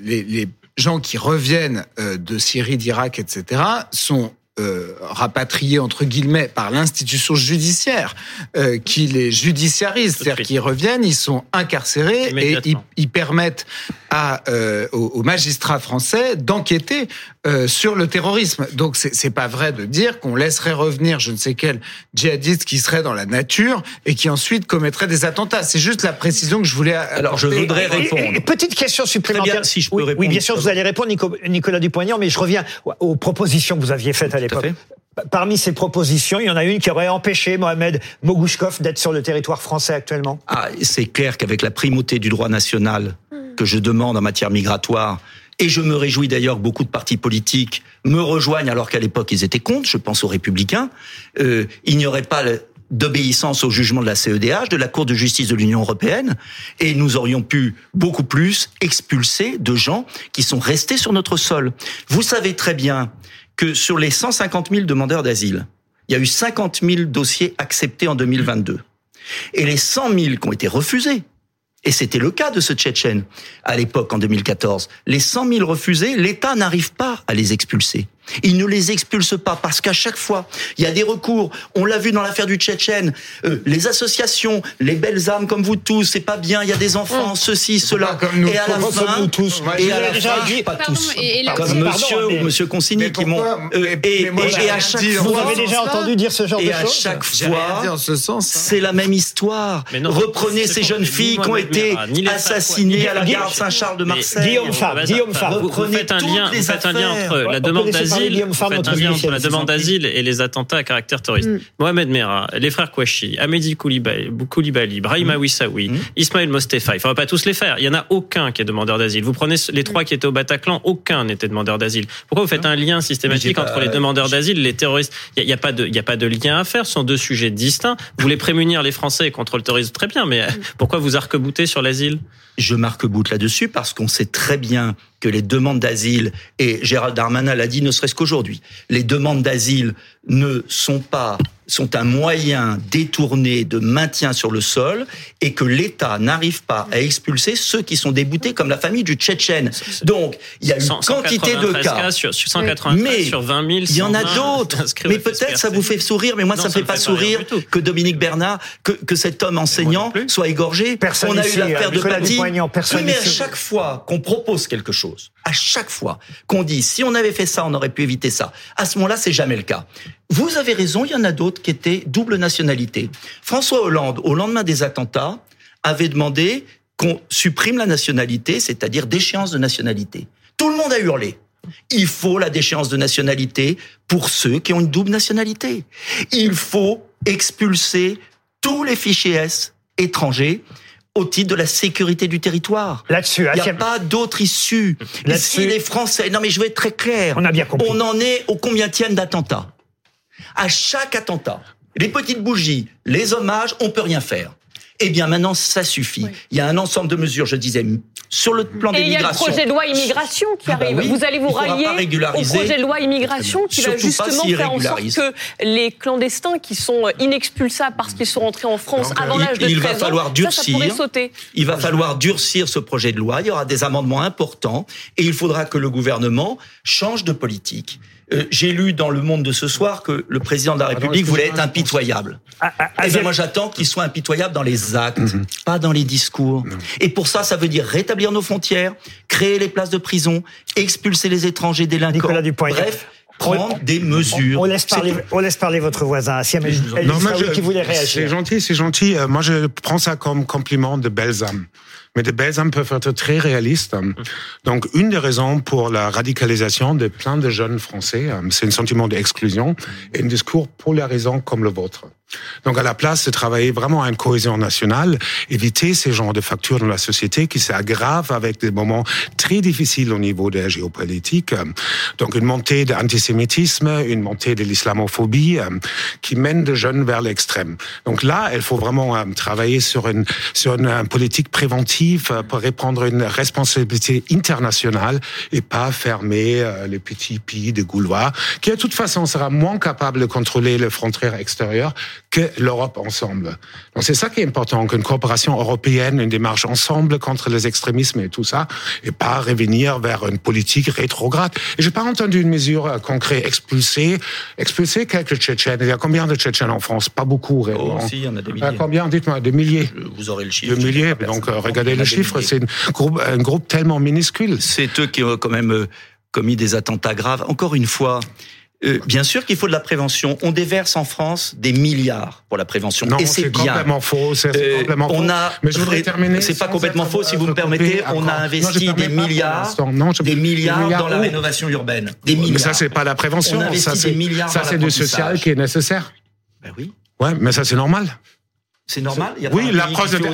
les, les gens qui reviennent de Syrie, d'Irak, etc., sont euh, rapatriés entre guillemets par l'institution judiciaire euh, qui les judiciarise, c'est-à-dire qu'ils reviennent, ils sont incarcérés et ils, permettent à, euh, aux, aux magistrats français d'enquêter euh, sur le terrorisme. Donc c'est pas vrai de dire qu'on laisserait revenir je ne sais quel djihadiste qui serait dans la nature et qui ensuite commettrait des attentats. C'est juste la précision que je voulais. Alors, je voudrais Et- répondre. et petite question supplémentaire. Très bien, si je peux oui, répondre. oui, bien sûr, vous allez répondre, Nico- Nicolas Dupont-Aignan, mais je reviens aux propositions que vous aviez faites à l'époque. Parmi ces propositions, il y en a une qui aurait empêché Mohamed Mogouchkov d'être sur le territoire français actuellement. Ah, c'est clair qu'avec la primauté du droit national que je demande en matière migratoire, et je me réjouis d'ailleurs que beaucoup de partis politiques me rejoignent alors qu'à l'époque ils étaient contre, je pense aux républicains, euh, il n'y aurait pas d'obéissance au jugement de la CEDH, de la Cour de justice de l'Union européenne, et nous aurions pu beaucoup plus expulser de gens qui sont restés sur notre sol. Vous savez très bien que sur les 150 000 demandeurs d'asile, il y a eu 50 000 dossiers acceptés en 2022. Et les 100 000 qui ont été refusés, et c'était le cas de ce Tchétchène à l'époque en 2014, les 100 000 refusés, l'État n'arrive pas à les expulser. Il ne les expulse pas parce qu'à chaque fois, il y a des recours. On l'a vu dans l'affaire du Tchétchène. Euh, les associations, les belles âmes comme vous tous, c'est pas bien. Il y a des enfants, ceci, cela. comme nous et à la tous. fin, Comme nous tous. et à la déjà fin, dit. pas Pardon, tous, et- et là- comme Pardon, Monsieur mais- ou Monsieur Consigny qui m'ont. euh, et, et- et à chaque dit en Vous fois, avez déjà entendu dire ce genre et de à choses chaque J'ai rien dit fois, en ce sens. hein. c'est la même histoire. Mais non, Reprenez ces jeunes filles qui ont été assassinées à la gare Saint-Charles de Marseille. Guillaume Bah, Guillaume vous- Favre. Vous, faites un lien, entre la demande parler d'asile, Guillaume vous Favre, faites un notre lien entre la demande d'asile et les attentats à caractère terroriste. Mm. Mohamed Merah, les frères Kouachi, Amédi Koulibaly, Koulibaly Brahima Wissaoui, Ismaël Mostefa, il faut pas tous les faire. Il y en a aucun qui est demandeur d'asile. Vous prenez les trois qui étaient au Bataclan, aucun n'était demandeur d'asile. Pourquoi vous faites un lien systématique entre pas- les demandeurs d'asile et les terroristes? Il n'y a, pas de, il y a pas de lien à faire. Ce sont deux sujets distincts. Vous voulez prémunir les Français contre le terrorisme, très bien, mais euh, pourquoi vous arc-boutez sur l'asile? Je marque bout là-dessus parce qu'on sait très bien que les demandes d'asile, et Gérald Darmanin l'a dit ne serait-ce qu'aujourd'hui, les demandes d'asile ne sont pas sont un moyen détourné de maintien sur le sol et que l'État n'arrive pas à expulser ceux qui sont déboutés comme la famille du Tchétchène. Donc, il y a une 100 quantité de 193 cas. sur, sur 193 Mais sur 20 000. Il y en a 120 d'autres. Mais peut-être ça vous fait sourire, mais moi Non, ça me fait me pas fait pas rire sourire que Dominique Bernard, que, que cet homme enseignant soit égorgé. Personne On a ici, eu l'affaire euh, de Paty. Oui, mais à chaque fois qu'on propose quelque chose, à chaque fois qu'on dit si on avait fait ça, on aurait pu éviter ça. À ce moment-là, c'est jamais le cas. Vous avez raison, il y en a d'autres qui étaient double nationalité. François Hollande, au lendemain des attentats, avait demandé qu'on supprime la nationalité, c'est-à-dire déchéance de nationalité. Tout le monde a hurlé. Il faut la déchéance de nationalité pour ceux qui ont une double nationalité. Il faut expulser tous les fichiers S étrangers au titre de la sécurité du territoire. Là-dessus, Il n'y a pas d'autre issue. Ici, les Français, non mais je vais être très clair. On a bien compris. On en est au combienième d'attentats? À chaque attentat, les petites bougies, les hommages, on peut rien faire. Eh bien maintenant, ça suffit. Il y a un ensemble de mesures, je disais, sur le plan Et des il y a le migrations. projet de loi immigration qui Ah bah arrive. oui. Vous allez vous rallier au projet de loi immigration qui va Surtout pas justement faire en sorte que les clandestins qui sont inexpulsables parce qu'ils sont rentrés en France Donc, avant l'âge de il va 13 ans, falloir ça, ça durcir. pourrait sauter. Il va falloir durcir ce projet de loi. Il y aura des amendements importants et il faudra que le gouvernement change de politique. Euh, J'ai lu dans Le Monde de ce soir que le président de la République voulait être impitoyable. Ah, Eh bien, moi, j'attends qu'il soit impitoyable dans les actes, Mhm. pas dans les discours. Et pour ça, ça veut dire rétablir nos frontières, créer les places de prison, expulser les étrangers délinquants. Nicolas Dupont-Aignan. Bref, prendre des mesures. On, on laisse parler, on laisse parler votre voisin. Non, moi, Israoui je- qui voulait C'est gentil, c'est gentil. Euh, Moi, je prends ça comme compliment de belles âmes. Mais de belles âmes peuvent être très réalistes. Donc, une des raisons pour la radicalisation de plein de jeunes Français, euh, c'est un sentiment d'exclusion et un discours polarisant comme le vôtre. Donc, à la place de travailler vraiment à une cohésion nationale, éviter ces genres de factures dans la société qui s'aggravent avec des moments très difficiles au niveau de la géopolitique. Donc, une montée de l'antisémitisme, une montée de l'islamophobie euh, qui mène de jeunes vers l'extrême. Donc là, il faut vraiment euh, travailler sur une, sur une, euh, politique préventive pour répondre une responsabilité internationale et pas fermer les petits pays de Gaulois, qui de toute façon sera moins capable de contrôler les frontières extérieures que l'Europe ensemble. Donc c'est ça qui est important, qu'une coopération européenne, une démarche ensemble contre les extrémismes et tout ça, et pas revenir vers une politique rétrograde. Et j'ai pas entendu une mesure euh, concrète, expulser, expulser quelques Tchétchènes. Il y a combien de Tchétchènes en France? Pas beaucoup, réellement. Oh, si, il y en a des Euh, milliers. combien? Dites-moi, des milliers. Vous aurez le chiffre. De milliers. Donc, euh, regardez le chiffre, c'est un groupe, un groupe tellement minuscule. C'est eux qui ont quand même commis des attentats graves. Encore une fois, euh, bien sûr qu'il faut de la prévention. On déverse en France des milliards pour la prévention. Non, et c'est c'est bien. complètement faux. C'est Euh, complètement on faux. a, Mais je voudrais terminer. C'est pas complètement faux, si vous me permettez. On a investi des milliards. Non, je- des milliards, milliards dans la rénovation urbaine. Des Mais milliards. ça, c'est pas la prévention. On Ça, c'est des milliards ça, c'est du social qui est nécessaire. Ben oui. Ouais, mais ça, c'est normal. C'est normal. Il y a Oui,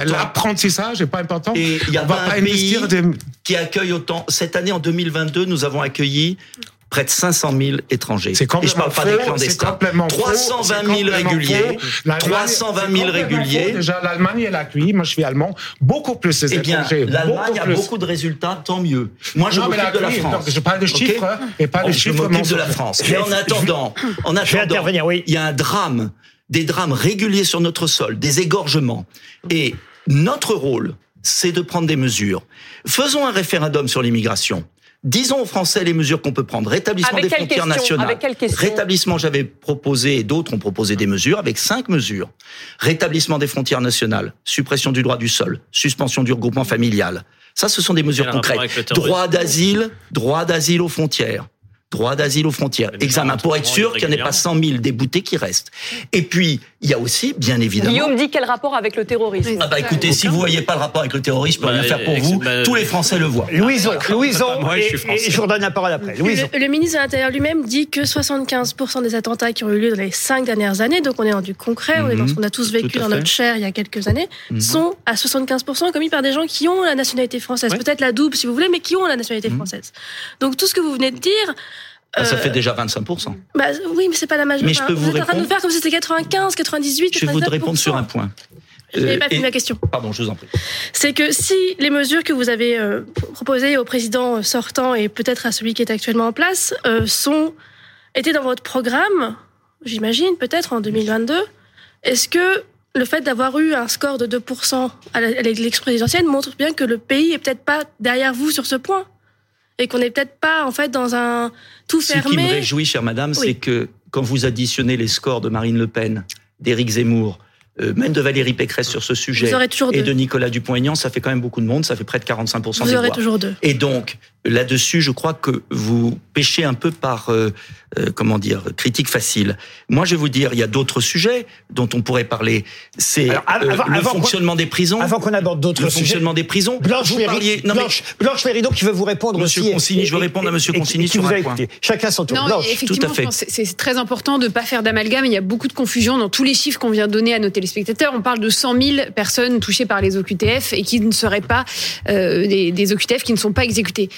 l'apprentissage n'est pas important. Et il y a On va pas pas un pays investir des... qui accueille autant. Cette année, en 2022, nous avons accueilli près de 500 000 étrangers. C'est Et je parle pas des clandestins. complètement faux, 320 c'est 000 complètement réguliers. faux. L'Allemagne- 320 000 c'est complètement réguliers. faux. Déjà, l'Allemagne, elle accueille, moi je suis allemand, beaucoup plus des Eh bien, étrangers. l'Allemagne a beaucoup de résultats, tant mieux. Moi, je m'occupe de la France. je parle de chiffres, et pas de chiffres Je m'occupe de la. France. Mais en attendant, en attendant, il y a un drame, des drames réguliers sur notre sol, des égorgements. Et notre rôle, c'est de prendre des mesures. Faisons un référendum sur l'immigration. Disons aux Français les mesures qu'on peut prendre. Rétablissement Avec des frontières question? nationales. Avec quelle question? Rétablissement, j'avais proposé, et d'autres ont proposé des mesures, avec cinq mesures. Rétablissement des frontières nationales, suppression du droit du sol, suspension du regroupement familial. Ça, ce sont des mesures concrètes. Droit d'asile, droit d'asile aux frontières. Droit d'asile aux frontières. Examen pour être sûr qu'il n'y en ait pas 100 000 déboutés qui restent. Et puis, il y a aussi, bien évidemment, Guillaume dit quel rapport avec le terrorisme ah bah écoutez, si vous voyez pas le rapport avec le terrorisme, je peux Bah, rien faire pour vous. bah, Tous les Français le voient. Louison, Louison, Moi, je et, suis français. et je vous redonne la parole après. Louison. Le, le ministre de l'Intérieur lui-même dit que 75% des attentats qui ont eu lieu dans les cinq dernières années, donc on est dans du concret, on est dans Mhm. ce qu'on a tous vécu dans notre chair il y a quelques années, Mhm. sont à 75% commis par des gens qui ont la nationalité française. Ouais. Peut-être la double si vous voulez, mais qui ont la nationalité Mhm. française. Donc tout ce que vous venez de dire... Ah, ça euh, fait déjà 25%. bah, oui, mais c'est pas la majorité. Mais je peux vous, vous êtes en train de nous répondre faire comme si c'était 95, 98, Je vais vous 99%. répondre sur un point. Je n'avais Euh, pas fini ma question. Pardon, je vous en prie. c'est que si les mesures que vous avez euh, proposées au président sortant et peut-être à celui qui est actuellement en place euh, sont étaient dans votre programme, j'imagine peut-être en 2022, est-ce que le fait d'avoir eu un score de 2% à la- à l'élection présidentielle montre bien que le pays est peut-être pas derrière vous sur ce point? Et qu'on n'est peut-être pas en fait dans un tout Ce qui me fermé. réjouit, chère madame, Oui. c'est que quand vous additionnez les scores de Marine Le Pen, d'Éric Zemmour, même de Valérie Pécresse sur ce sujet, Vous aurez toujours et deux. de Nicolas Dupont-Aignan, ça fait quand même beaucoup de monde, ça fait près de 45% Vous des aurez voix. toujours deux. Et donc, là-dessus, je crois que vous pêchez un peu par, euh, euh, comment dire, critique facile. Moi, je vais vous dire, il y a d'autres sujets dont on pourrait parler. C'est euh, le avant fonctionnement des prisons. Avant qu'on aborde d'autres le sujets. fonctionnement des prisons. Blanche, vous parliez. Non, mais- Blanche, Blanche qui veut vous répondre Monsieur aussi. Consigny, je veux répondre à Monsieur et- Consigny sur vous un point. Chacun son tour. Non, Blanche. tout à fait. c'est très important de ne pas faire d'amalgame. Il y a beaucoup de confusion dans tous les chiffres qu'on vient de donner à nos téléspectateurs. On parle de 100 000 personnes touchées par les OQTF et qui ne seraient pas euh, des, des OQTF qui ne sont pas exécutés.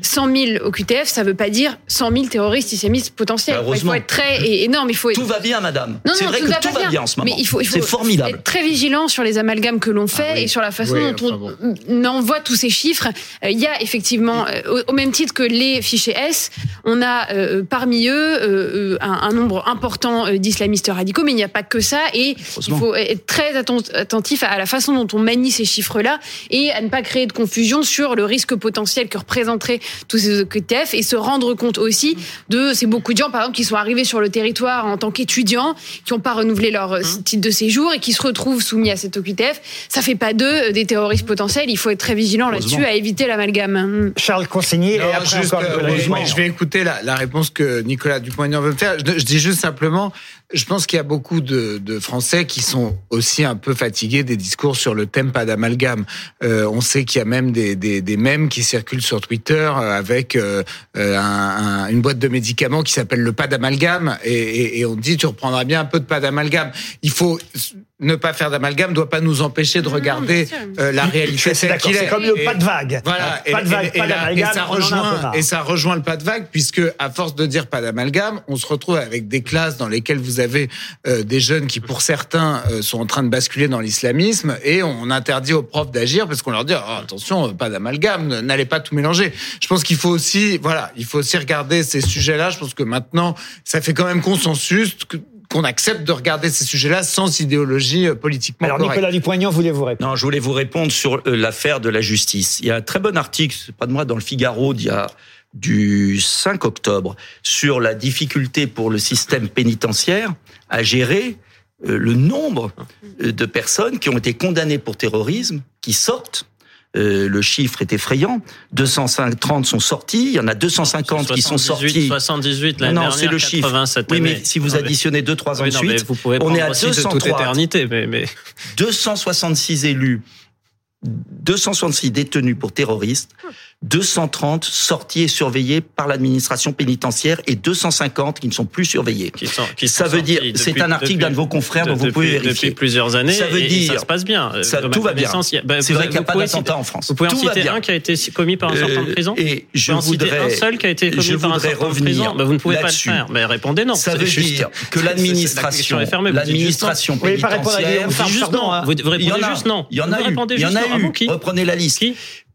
100 000 OQTF, ça ne veut pas dire 100 000 terroristes islamistes potentiels. Bah, il faut être très et énorme. Il faut être Tout va bien, madame. non, C'est vrai tout que va tout va bien en ce moment. Mais il faut, il faut formidable. être très vigilant sur les amalgames que l'on fait Ah oui. et sur la façon Oui, dont enfin on envoie tous ces chiffres. Euh, Il y a effectivement, euh, au, au même titre que les fichiers S, on a euh, parmi eux un, un nombre important d'islamistes radicaux, mais il n'y a pas que ça. Et il faut être très atten- attentif à la façon dont on manie ces chiffres-là et à ne pas créer de confusion sur le risque potentiel que représenteraient tous ces OQTF et se rendre compte aussi de ces beaucoup de gens, par exemple, qui sont arrivés sur le territoire en tant qu'étudiants, qui n'ont pas renouvelé leur euh, titre de séjour et qui se retrouvent soumis à cette OQTF. Ça fait pas d'eux euh, des terroristes potentiels. Il faut être très vigilant là-dessus à éviter l'amalgame. Mm. Charles Consigny et Non, après juste, encore euh, je vais écouter la, la réponse que Nicolas Dupont-Aignan veut me faire. Je, je dis juste simplement, je pense qu'il y a beaucoup de, de Français qui sont aussi un peu fatigués des discours sur le thème pas d'amalgame. Euh, on sait qu'il y a même des, des, des mèmes qui circulent sur Twitter euh, avec euh, euh, un- un- une boîte de médicaments qui s'appelle le pas d'amalgame et, et, et on dit tu reprendras bien un peu de pas d'amalgame. Il faut ne pas faire d'amalgame doit pas nous empêcher de regarder bien sûr. euh, la réalité c'est est. comme le Et- pas de vague. voilà, Pas de vague, pas d'amalgame, et ça rejoint, et ça rejoint le pas de vague, puisque à force de dire pas d'amalgame, on se retrouve avec des classes dans lesquelles vous avez euh, des jeunes qui, pour certains, euh, sont en train de basculer dans l'islamisme, et on interdit aux profs d'agir parce qu'on leur dit oh, attention, pas d'amalgame, n'allez pas tout mélanger. Je pense qu'il faut aussi, voilà, il faut aussi regarder ces sujets-là. Je pense que maintenant, ça fait quand même consensus. Que, qu'on accepte de regarder ces sujets-là sans idéologie euh, politiquement Alors correcte. Nicolas Dupont-Aignan voulez vous répondre. Non, je voulais vous répondre sur euh, l'affaire de la justice. Il y a un très bon article, c'est pas de moi, dans le Figaro d'il y a du 5 octobre sur la difficulté pour le système pénitentiaire à gérer euh, le nombre de personnes qui ont été condamnées pour terrorisme, qui sortent. Euh, le chiffre est effrayant. 230 sont sortis. Il y en a 250 qui sont 78, sortis. 78 l'année non, dernière, c'est le chiffre. 80 cette oui, mais si vous mais- additionnez 2-3 ans Oui, de non, mais suite, vous pouvez on est à aussi de toute 203. éternité, mais, mais 266 élus, 266 détenus pour terroristes, 230 sortis et surveillés par l'administration pénitentiaire et 250 qui ne sont plus surveillés. qui sont, qui Ça sont veut dire, c'est un article d'un de vos confrères dont vous depuis- pouvez vérifier. Depuis plusieurs années, Ça veut et- et dire, ça se passe bien. ça- De tout va bien. bah, C'est vous- vrai qu'il n'y a vous pas d'attentat en France. Vous pouvez en Tout va citer un qui a été commis par un sortant de Euh, prison et Vous je pouvez en citer voudrais- un seul qui a été commis je par un voudrais sortant de revenir prison bah, Vous ne pouvez pas le faire. Mais répondez non. Ça veut juste- dire que l'administration, vous l'administration Vous pouvez pas répondre à pénitentiaire, hein. Vous, vous il y en répondez a, juste non. il y en Vous a eu, répondez il y en juste a. Ah eu. qui? Reprenez la liste.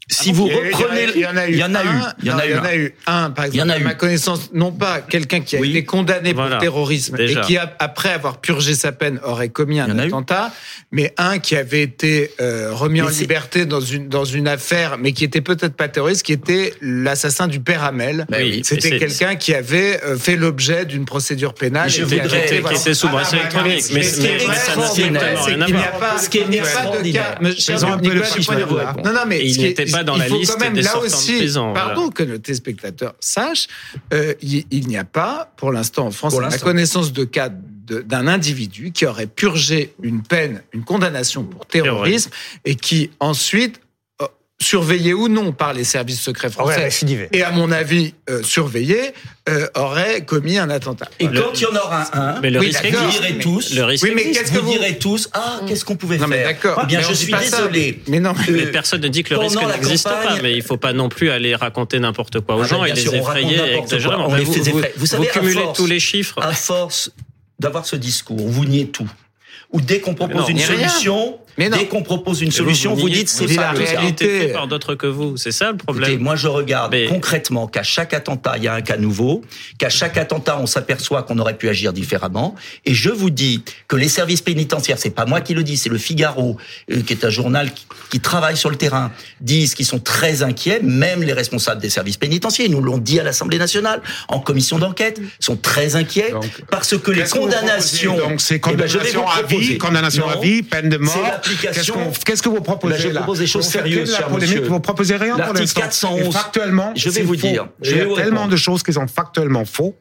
Qui Si vous reprenez, il y en a eu, il y en a eu, un, il y en non, a eu il y en a un. eu un, par Il y en exemple, a à eu. ma connaissance, non pas quelqu'un qui a Oui. été condamné Voilà. pour terrorisme Déjà. et qui, a- après avoir purgé sa peine, aurait commis un attentat, mais un qui avait été euh, remis Mais en liberté dans une dans une affaire, mais qui était peut-être pas terroriste, qui était l'assassin du père Hamel. Ben oui, C'était quelqu'un qui avait euh, fait l'objet d'une procédure pénale. Je et qui avait- qui était- voilà. qui était sous Ah, bracelet électronique. mais- ce qui est extraordinaire, c'est qu'il n'y a pas- de cas. Non, non, mais Pas dans la faut liste quand même des là sortants de aussi, voilà. Pardon que nos téléspectateurs sachent, euh, il, il n'y a pas, pour l'instant en France, Pour à ma connaissance de cas de- d'un individu qui aurait purgé une peine, une condamnation pour terrorisme et qui ensuite surveillé ou non par les services secrets Ah Ouais, français et à mon avis euh, surveillé euh, aurait commis un attentat. Et quand il y en aura un, Mais le Oui, risque vous direz tous, Le risque Oui, mais qu'est-ce que vous vous- direz tous, ah, qu'est-ce qu'on pouvait Non mais faire d'accord. Eh bien, mais je suis désolé. Mais non. Mais Euh, personne ne dit que le risque n'existe pas, mais il faut pas non plus aller raconter n'importe quoi aux Ah gens et les effrayer exagérément. quoi, on Mais les vous, vous. Vous savez, cumulez force- tous les chiffres. à force d'avoir ce discours, vous niez tout. Ou dès qu'on propose non, une solution, Mais non. dès qu'on propose une solution, vous, niez- dites c'est vous pas dites le que cas. ça a été réalité. fait par d'autres que vous. C'est ça le Écoutez, problème. moi je regarde Mais- concrètement qu'à chaque attentat, il y a un cas nouveau, qu'à chaque attentat, on s'aperçoit qu'on aurait pu agir différemment. Et je vous dis que les services pénitentiaires, c'est pas moi qui le dis, c'est le Figaro, euh, qui est un journal qui, qui travaille sur le terrain, disent qu'ils sont très inquiets, même les responsables des services pénitentiaires, ils nous l'ont dit à l'Assemblée nationale, en commission d'enquête, sont très inquiets Donc, parce que les vous condamnations... Donc, c'est Eh ben, condamnation vous à vie, condamnation à Non. vie, peine de mort. Qu'est-ce Qu'est-ce que vous proposez Là, je propose des choses Vous sérieuses, cher monsieur. Vous proposez rien pour L'article l'instant. 411. Et Factuellement, Je vais vous faux. dire. Il y a tellement répondre. de choses qui sont factuellement faux.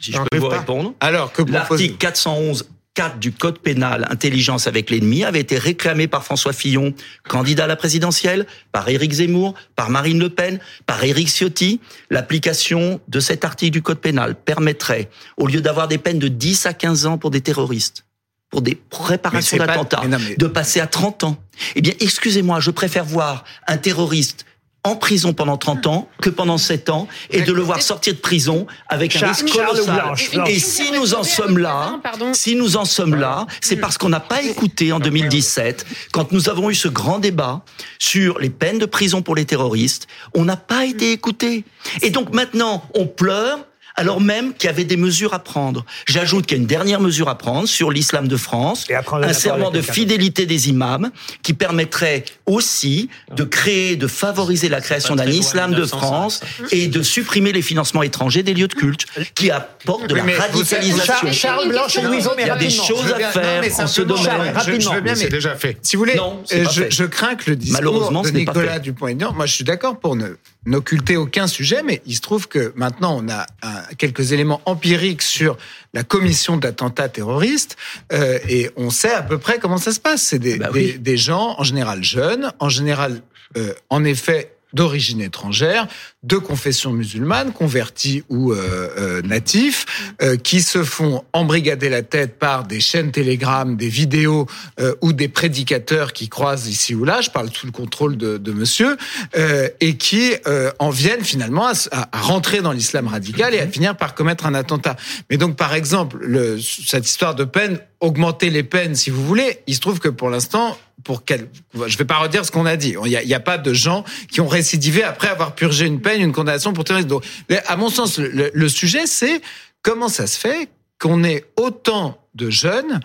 Si je peux vous pas. répondre. Alors que L'article proposez 411 4 du Code pénal, intelligence avec l'ennemi, avait été réclamé par François Fillon, candidat à la présidentielle, par Éric Zemmour, par Marine Le Pen, par Éric Ciotti. L'application de cet article du Code pénal permettrait, au lieu d'avoir des peines de 10 à 15 ans pour des terroristes, pour des préparations pas- d'attentats, mais de passer à 30 ans. Eh bien, excusez-moi, je préfère voir un terroriste en prison pendant 30 ans que pendant 7 ans et de le voir sortir de prison avec un risque colossal. Blanche, Blanche. Et si nous en sommes là, si nous en sommes là, c'est parce qu'on n'a pas écouté en 2017, quand nous avons eu ce grand débat sur les peines de prison pour les terroristes, on n'a pas été écouté. Et donc maintenant, on pleure alors même qu'il y avait des mesures à prendre. J'ajoute qu'il y a une dernière mesure à prendre sur l'islam de France, Et après, on a un serment de fidélité des imams qui permettrait aussi de créer, de favoriser la création d'un islam de de 1905, France et de supprimer les financements étrangers des lieux de culte qui apportent de la radicalisation. Charles, Charles Blanche et Louison, mais Il y a des choses à non, faire mais en ce domaine. Charles, rapidement. je c'est déjà fait. Si vous voulez, Non, euh, je, fait. je crains que le discours Malheureusement, de ce n'est pas Nicolas. Dupont-Aignan, moi je suis d'accord pour ne n'occulter aucun sujet, mais il se trouve que maintenant on a un- quelques éléments empiriques sur la commission d'attentats terroristes euh, et on sait à peu près comment ça se passe. C'est des, Bah oui. des, des gens en général jeunes, en général euh, en effet d'origine étrangère, de confession musulmane, convertis ou euh, euh, natifs, euh, qui se font embrigader la tête par des chaînes Telegram, des vidéos euh, ou des prédicateurs qui croisent ici ou là, je parle sous le contrôle de, de monsieur, euh, et qui euh, en viennent finalement à, à- à rentrer dans l'islam radical et à finir par commettre un attentat. Mais donc, par exemple, le, cette histoire de peine, augmenter les peines, si vous voulez, il se trouve que pour l'instant, pour quel, je vais pas redire ce qu'on a dit. Il n'y a, pas de gens qui ont récidivé après avoir purgé une peine, une condamnation pour terrorisme. Donc, à mon sens, le sujet, c'est comment ça se fait qu'on ait autant de jeunes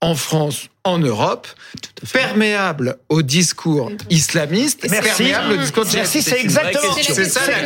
en France, en Europe, perméable au discours islamiste, Merci. perméable au discours Merci, c'est exactement,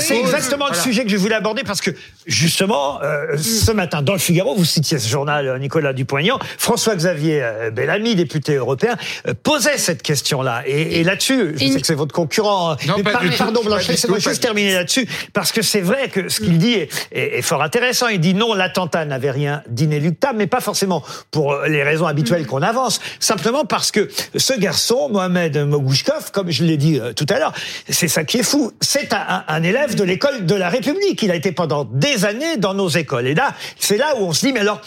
c'est le sujet que je voulais aborder parce que justement, euh, ce matin dans le Figaro, vous citiez ce journal euh, Nicolas Dupont-Aignan, François-Xavier euh, Bellamy, député européen, euh, posait cette question-là. Et, et là-dessus, je sais que c'est votre concurrent, hein, Non, mais pas par- pardon Blanchet, tout, pas juste terminer là-dessus parce que c'est vrai que ce qu'il dit est, est- est fort intéressant. Il dit non, l'attentat n'avait rien d'inéluctable, mais pas forcément pour les raisons habituelles qu'on avance, simplement parce que ce garçon, Mohamed Mogouchkov, comme je l'ai dit euh, tout à l'heure, c'est ça qui est fou. C'est un, un- un élève de l'école de la République. Il a été pendant des années dans nos écoles. Et là, c'est là où on se dit, mais alors,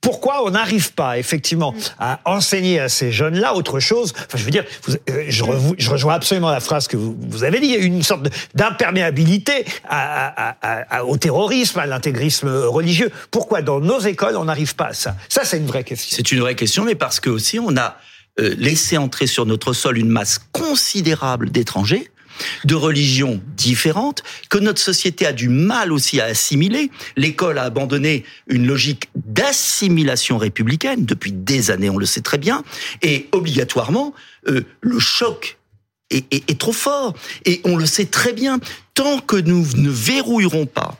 pourquoi on n'arrive pas effectivement à enseigner à ces jeunes-là autre chose Enfin, je veux dire, vous- euh, je, revo- je rejoins absolument la phrase que vous, vous avez dit. Il y a une sorte d'imperméabilité à- à- à- à- au terrorisme, à l'intégrisme religieux. Pourquoi dans nos écoles on n'arrive pas à ça? Ça, c'est une vraie question. C'est une vraie question, mais parce que aussi on a euh, laissé entrer sur notre sol une masse considérable d'étrangers de religions différentes, que notre société a du mal aussi à assimiler. L'école a abandonné une logique d'assimilation républicaine depuis des années, on le sait très bien, et obligatoirement, euh, le choc est, trop fort. Et on le sait très bien, tant que nous ne verrouillerons pas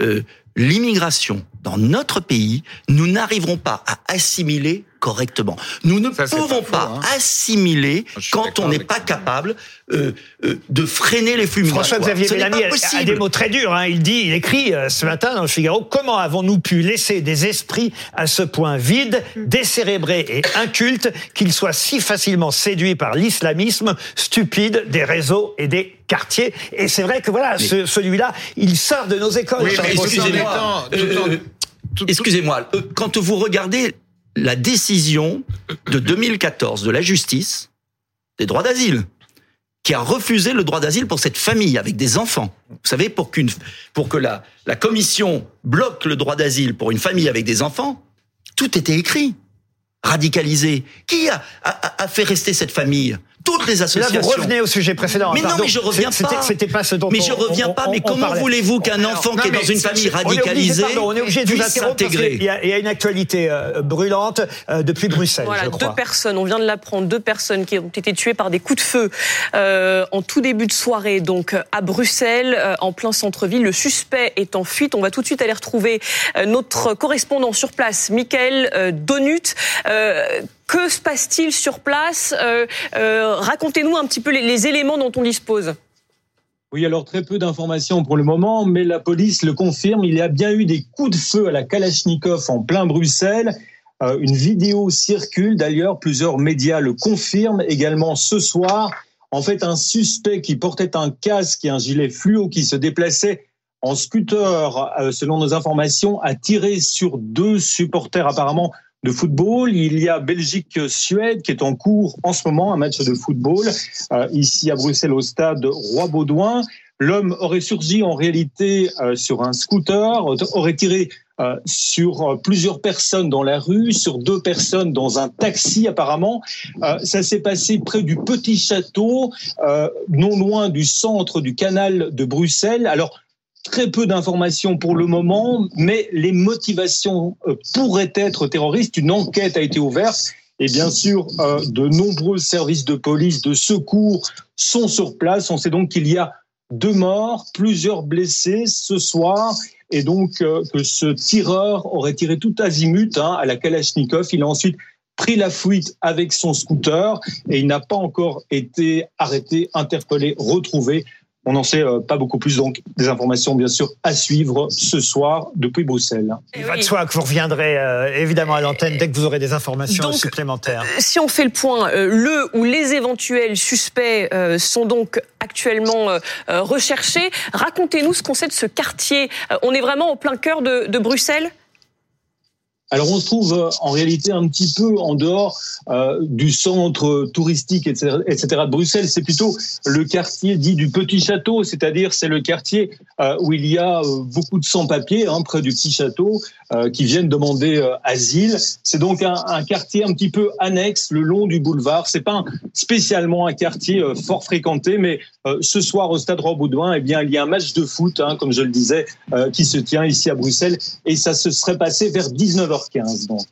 euh, l'immigration dans notre pays, nous n'arriverons pas à assimiler correctement. Nous ne Ça, pouvons pas pas, faux, hein. assimiler quand on n'est pas capable euh, euh, de freiner les flux migratoires. François-Xavier Bellamy a, des mots très durs. hein. Il dit, il écrit euh, ce matin dans le Figaro, comment avons-nous pu laisser des esprits à ce point vides, décérébrés et incultes qu'ils soient si facilement séduits par l'islamisme stupide des réseaux et des quartiers? Et c'est vrai que voilà, ce- celui-là, il sort de nos écoles. Oui, excusez-moi. Euh, Excusez-moi, quand vous regardez la décision de 2014 de la justice des droits d'asile, qui a refusé le droit d'asile pour cette famille avec des enfants. Vous savez, pour que la, commission bloque le droit d'asile pour une famille avec des enfants, tout était écrit, radicalisé. Qui a fait rester cette famille? Toutes les Là, vous revenez au sujet précédent. Mais non, mais je reviens C'était- pas. C'était pas ce dont Mais on- je reviens on- pas. on- Mais on comment voulez-vous qu'un enfant non, qui est dans une famille radicalisée on est obligé de vous s'intégrer il y a une actualité euh, brûlante euh, depuis Bruxelles, Voilà, je deux personnes, on vient de l'apprendre, deux personnes qui ont été tuées par des coups de feu euh, en tout début de soirée, donc à Bruxelles, en plein centre-ville. Le suspect est en fuite. On va tout de suite aller retrouver notre correspondant sur place, Michael euh, Donut. Que se passe-t-il sur place Euh, euh, Racontez-nous un petit peu les, éléments dont on dispose. Oui, alors très peu d'informations pour le moment, mais la police le confirme. Il y a bien eu des coups de feu à la Kalachnikov en plein Bruxelles. Euh, une vidéo circule d'ailleurs, plusieurs médias le confirment également ce soir. En fait, un suspect qui portait un casque et un gilet fluo qui se déplaçait en scooter, selon nos informations, a tiré sur deux supporters apparemment de football. Il y a Belgique-Suède qui est en cours en ce moment, un match de football, euh, ici à Bruxelles au stade Roi-Baudouin. L'homme aurait surgi en réalité euh, sur un scooter, aurait tiré euh, sur plusieurs personnes dans la rue, sur deux personnes dans un taxi apparemment. Ça s'est passé près du Petit Château, non loin du centre du canal de Bruxelles. Alors, très peu d'informations pour le moment, mais les motivations euh, pourraient être terroristes. Une enquête a été ouverte et bien sûr, euh, de nombreux services de police, de secours sont sur place. On sait donc qu'il y a deux morts, plusieurs blessés ce soir. Et donc euh, que ce tireur aurait tiré tout azimut hein, à la Kalachnikov. Il a ensuite pris la fuite avec son scooter et il n'a pas encore été arrêté, interpellé, retrouvé. On n'en sait euh, pas beaucoup plus, donc des informations bien sûr à suivre ce soir depuis Bruxelles. Il va de soi que vous reviendrez euh, évidemment à l'antenne dès que vous aurez des informations Donc, supplémentaires. Si on fait le point, euh, le ou les éventuels suspects euh, sont donc actuellement euh, euh, recherchés. Racontez-nous ce qu'on sait de ce quartier. Euh, on est vraiment au plein cœur de, de Bruxelles? Alors on se trouve euh, en réalité un petit peu en dehors euh, du centre touristique, etc., etc. de Bruxelles. C'est plutôt le quartier dit du Petit Château, c'est-à-dire c'est le quartier euh, où il y a beaucoup de sans-papiers hein, près du Petit Château qui viennent demander asile. C'est donc un, quartier un petit peu annexe le long du boulevard. C'est pas spécialement un quartier fort fréquenté, mais ce soir au Stade Roi-Baudouin, eh bien il y a un match de foot, hein, comme je le disais, qui se tient ici à Bruxelles, et ça se serait passé vers 19h30. 19h15 donc.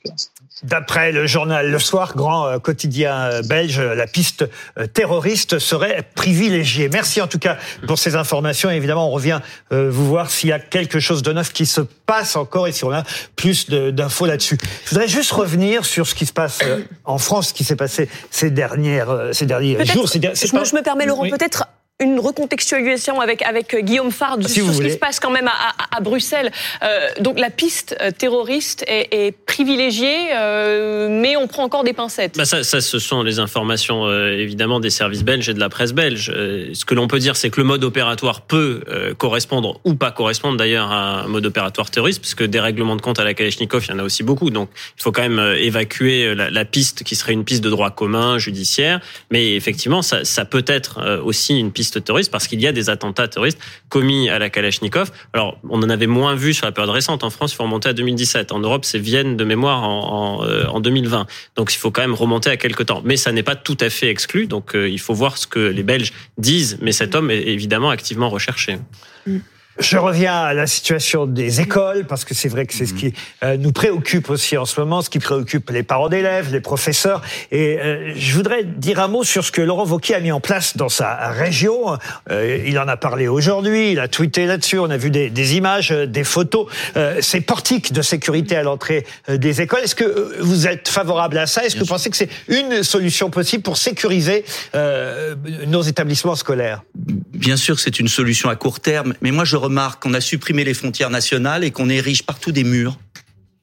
D'après le journal Le Soir, grand euh, quotidien euh, belge, la piste euh, terroriste serait privilégiée. Merci en tout cas pour ces informations. évidemment, on revient vous voir s'il y a quelque chose de neuf qui se passe encore et si on a plus d'infos là-dessus. Je voudrais juste revenir sur ce qui se passe en France, ce qui s'est passé ces dernières, ces derniers jours. Ces je, pas... je, me permets, Laurent, peut-être une recontextualisation avec avec Guillaume Fard ah, sur ce qui se passe quand même à, à, Bruxelles. Euh, donc la piste euh, terroriste est, est privilégiée, euh, mais on prend encore des pincettes. Bah ça, ça, ce sont les informations euh, évidemment des services belges et de la presse belge. Euh, ce que l'on peut dire, c'est que le mode opératoire peut correspondre ou pas correspondre d'ailleurs à un mode opératoire terroriste, puisque des règlements de compte à la Kalachnikov, il y en a aussi beaucoup. Donc il faut quand même évacuer la, la piste qui serait une piste de droit commun, judiciaire. Mais effectivement, ça, ça peut être aussi une piste terroriste parce qu'il y a des attentats terroristes commis à la Kalachnikov. Alors, on en avait moins vu sur la période récente. En France, il faut remonter à 2017. En Europe, c'est Vienne de mémoire en, en, 2020. Euh, donc, il faut quand même remonter à quelques temps. Mais ça n'est pas tout à fait exclu. Donc, euh, il faut voir ce que les Belges disent. Mais cet homme est évidemment activement recherché. Mm. Je reviens à la situation des écoles, parce que c'est vrai que c'est ce qui euh, nous préoccupe aussi en ce moment, ce qui préoccupe les parents d'élèves, les professeurs. Et euh, je voudrais dire un mot sur ce que Laurent Wauquiez a mis en place dans sa région. Euh, il en a parlé aujourd'hui, il a tweeté là-dessus, on a vu des, des images, des photos. ces portiques de sécurité à l'entrée des écoles, est-ce que vous êtes favorable à ça? Est-ce que vous pensez que c'est une solution possible pour sécuriser nos établissements scolaires? Bien sûr que c'est une solution à court terme, mais moi je remarque qu'on a supprimé les frontières nationales et qu'on érige partout des murs.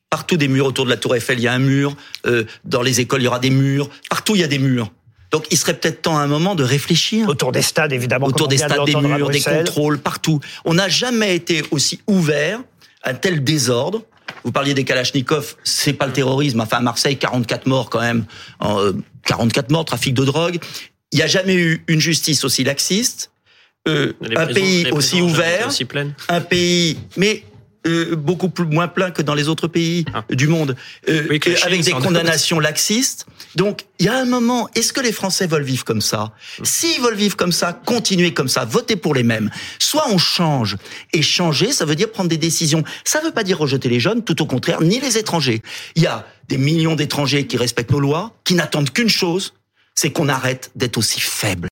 Partout des murs autour de la Tour Eiffel, il y a un mur. Euh, dans les écoles, il y aura des murs. Partout, il y a des murs. Donc, il serait peut-être temps à un moment de réfléchir. Autour des stades, évidemment. Autour des stades, des murs, des contrôles, partout. On n'a jamais été aussi ouvert à un tel désordre. Vous parliez des Kalachnikov, c'est pas le terrorisme. Enfin, à Marseille, 44 morts quand même. 44 euh, morts, trafic de drogue. Il n'y a jamais eu une justice aussi laxiste euh, un pays aussi ouvert, un pays, mais euh, beaucoup plus, moins plein que dans les autres pays ah. du monde, euh, avec des condamnations laxistes. Donc, il y a un moment, est-ce que les Français veulent vivre comme ça? S'ils veulent vivre comme ça, continuer comme ça, voter pour les mêmes. Soit on change, et changer, ça veut dire prendre des décisions. Ça veut pas dire rejeter les jeunes, tout au contraire, ni les étrangers. Il y a des millions d'étrangers qui respectent nos lois, qui n'attendent qu'une chose, c'est qu'on arrête d'être aussi faible.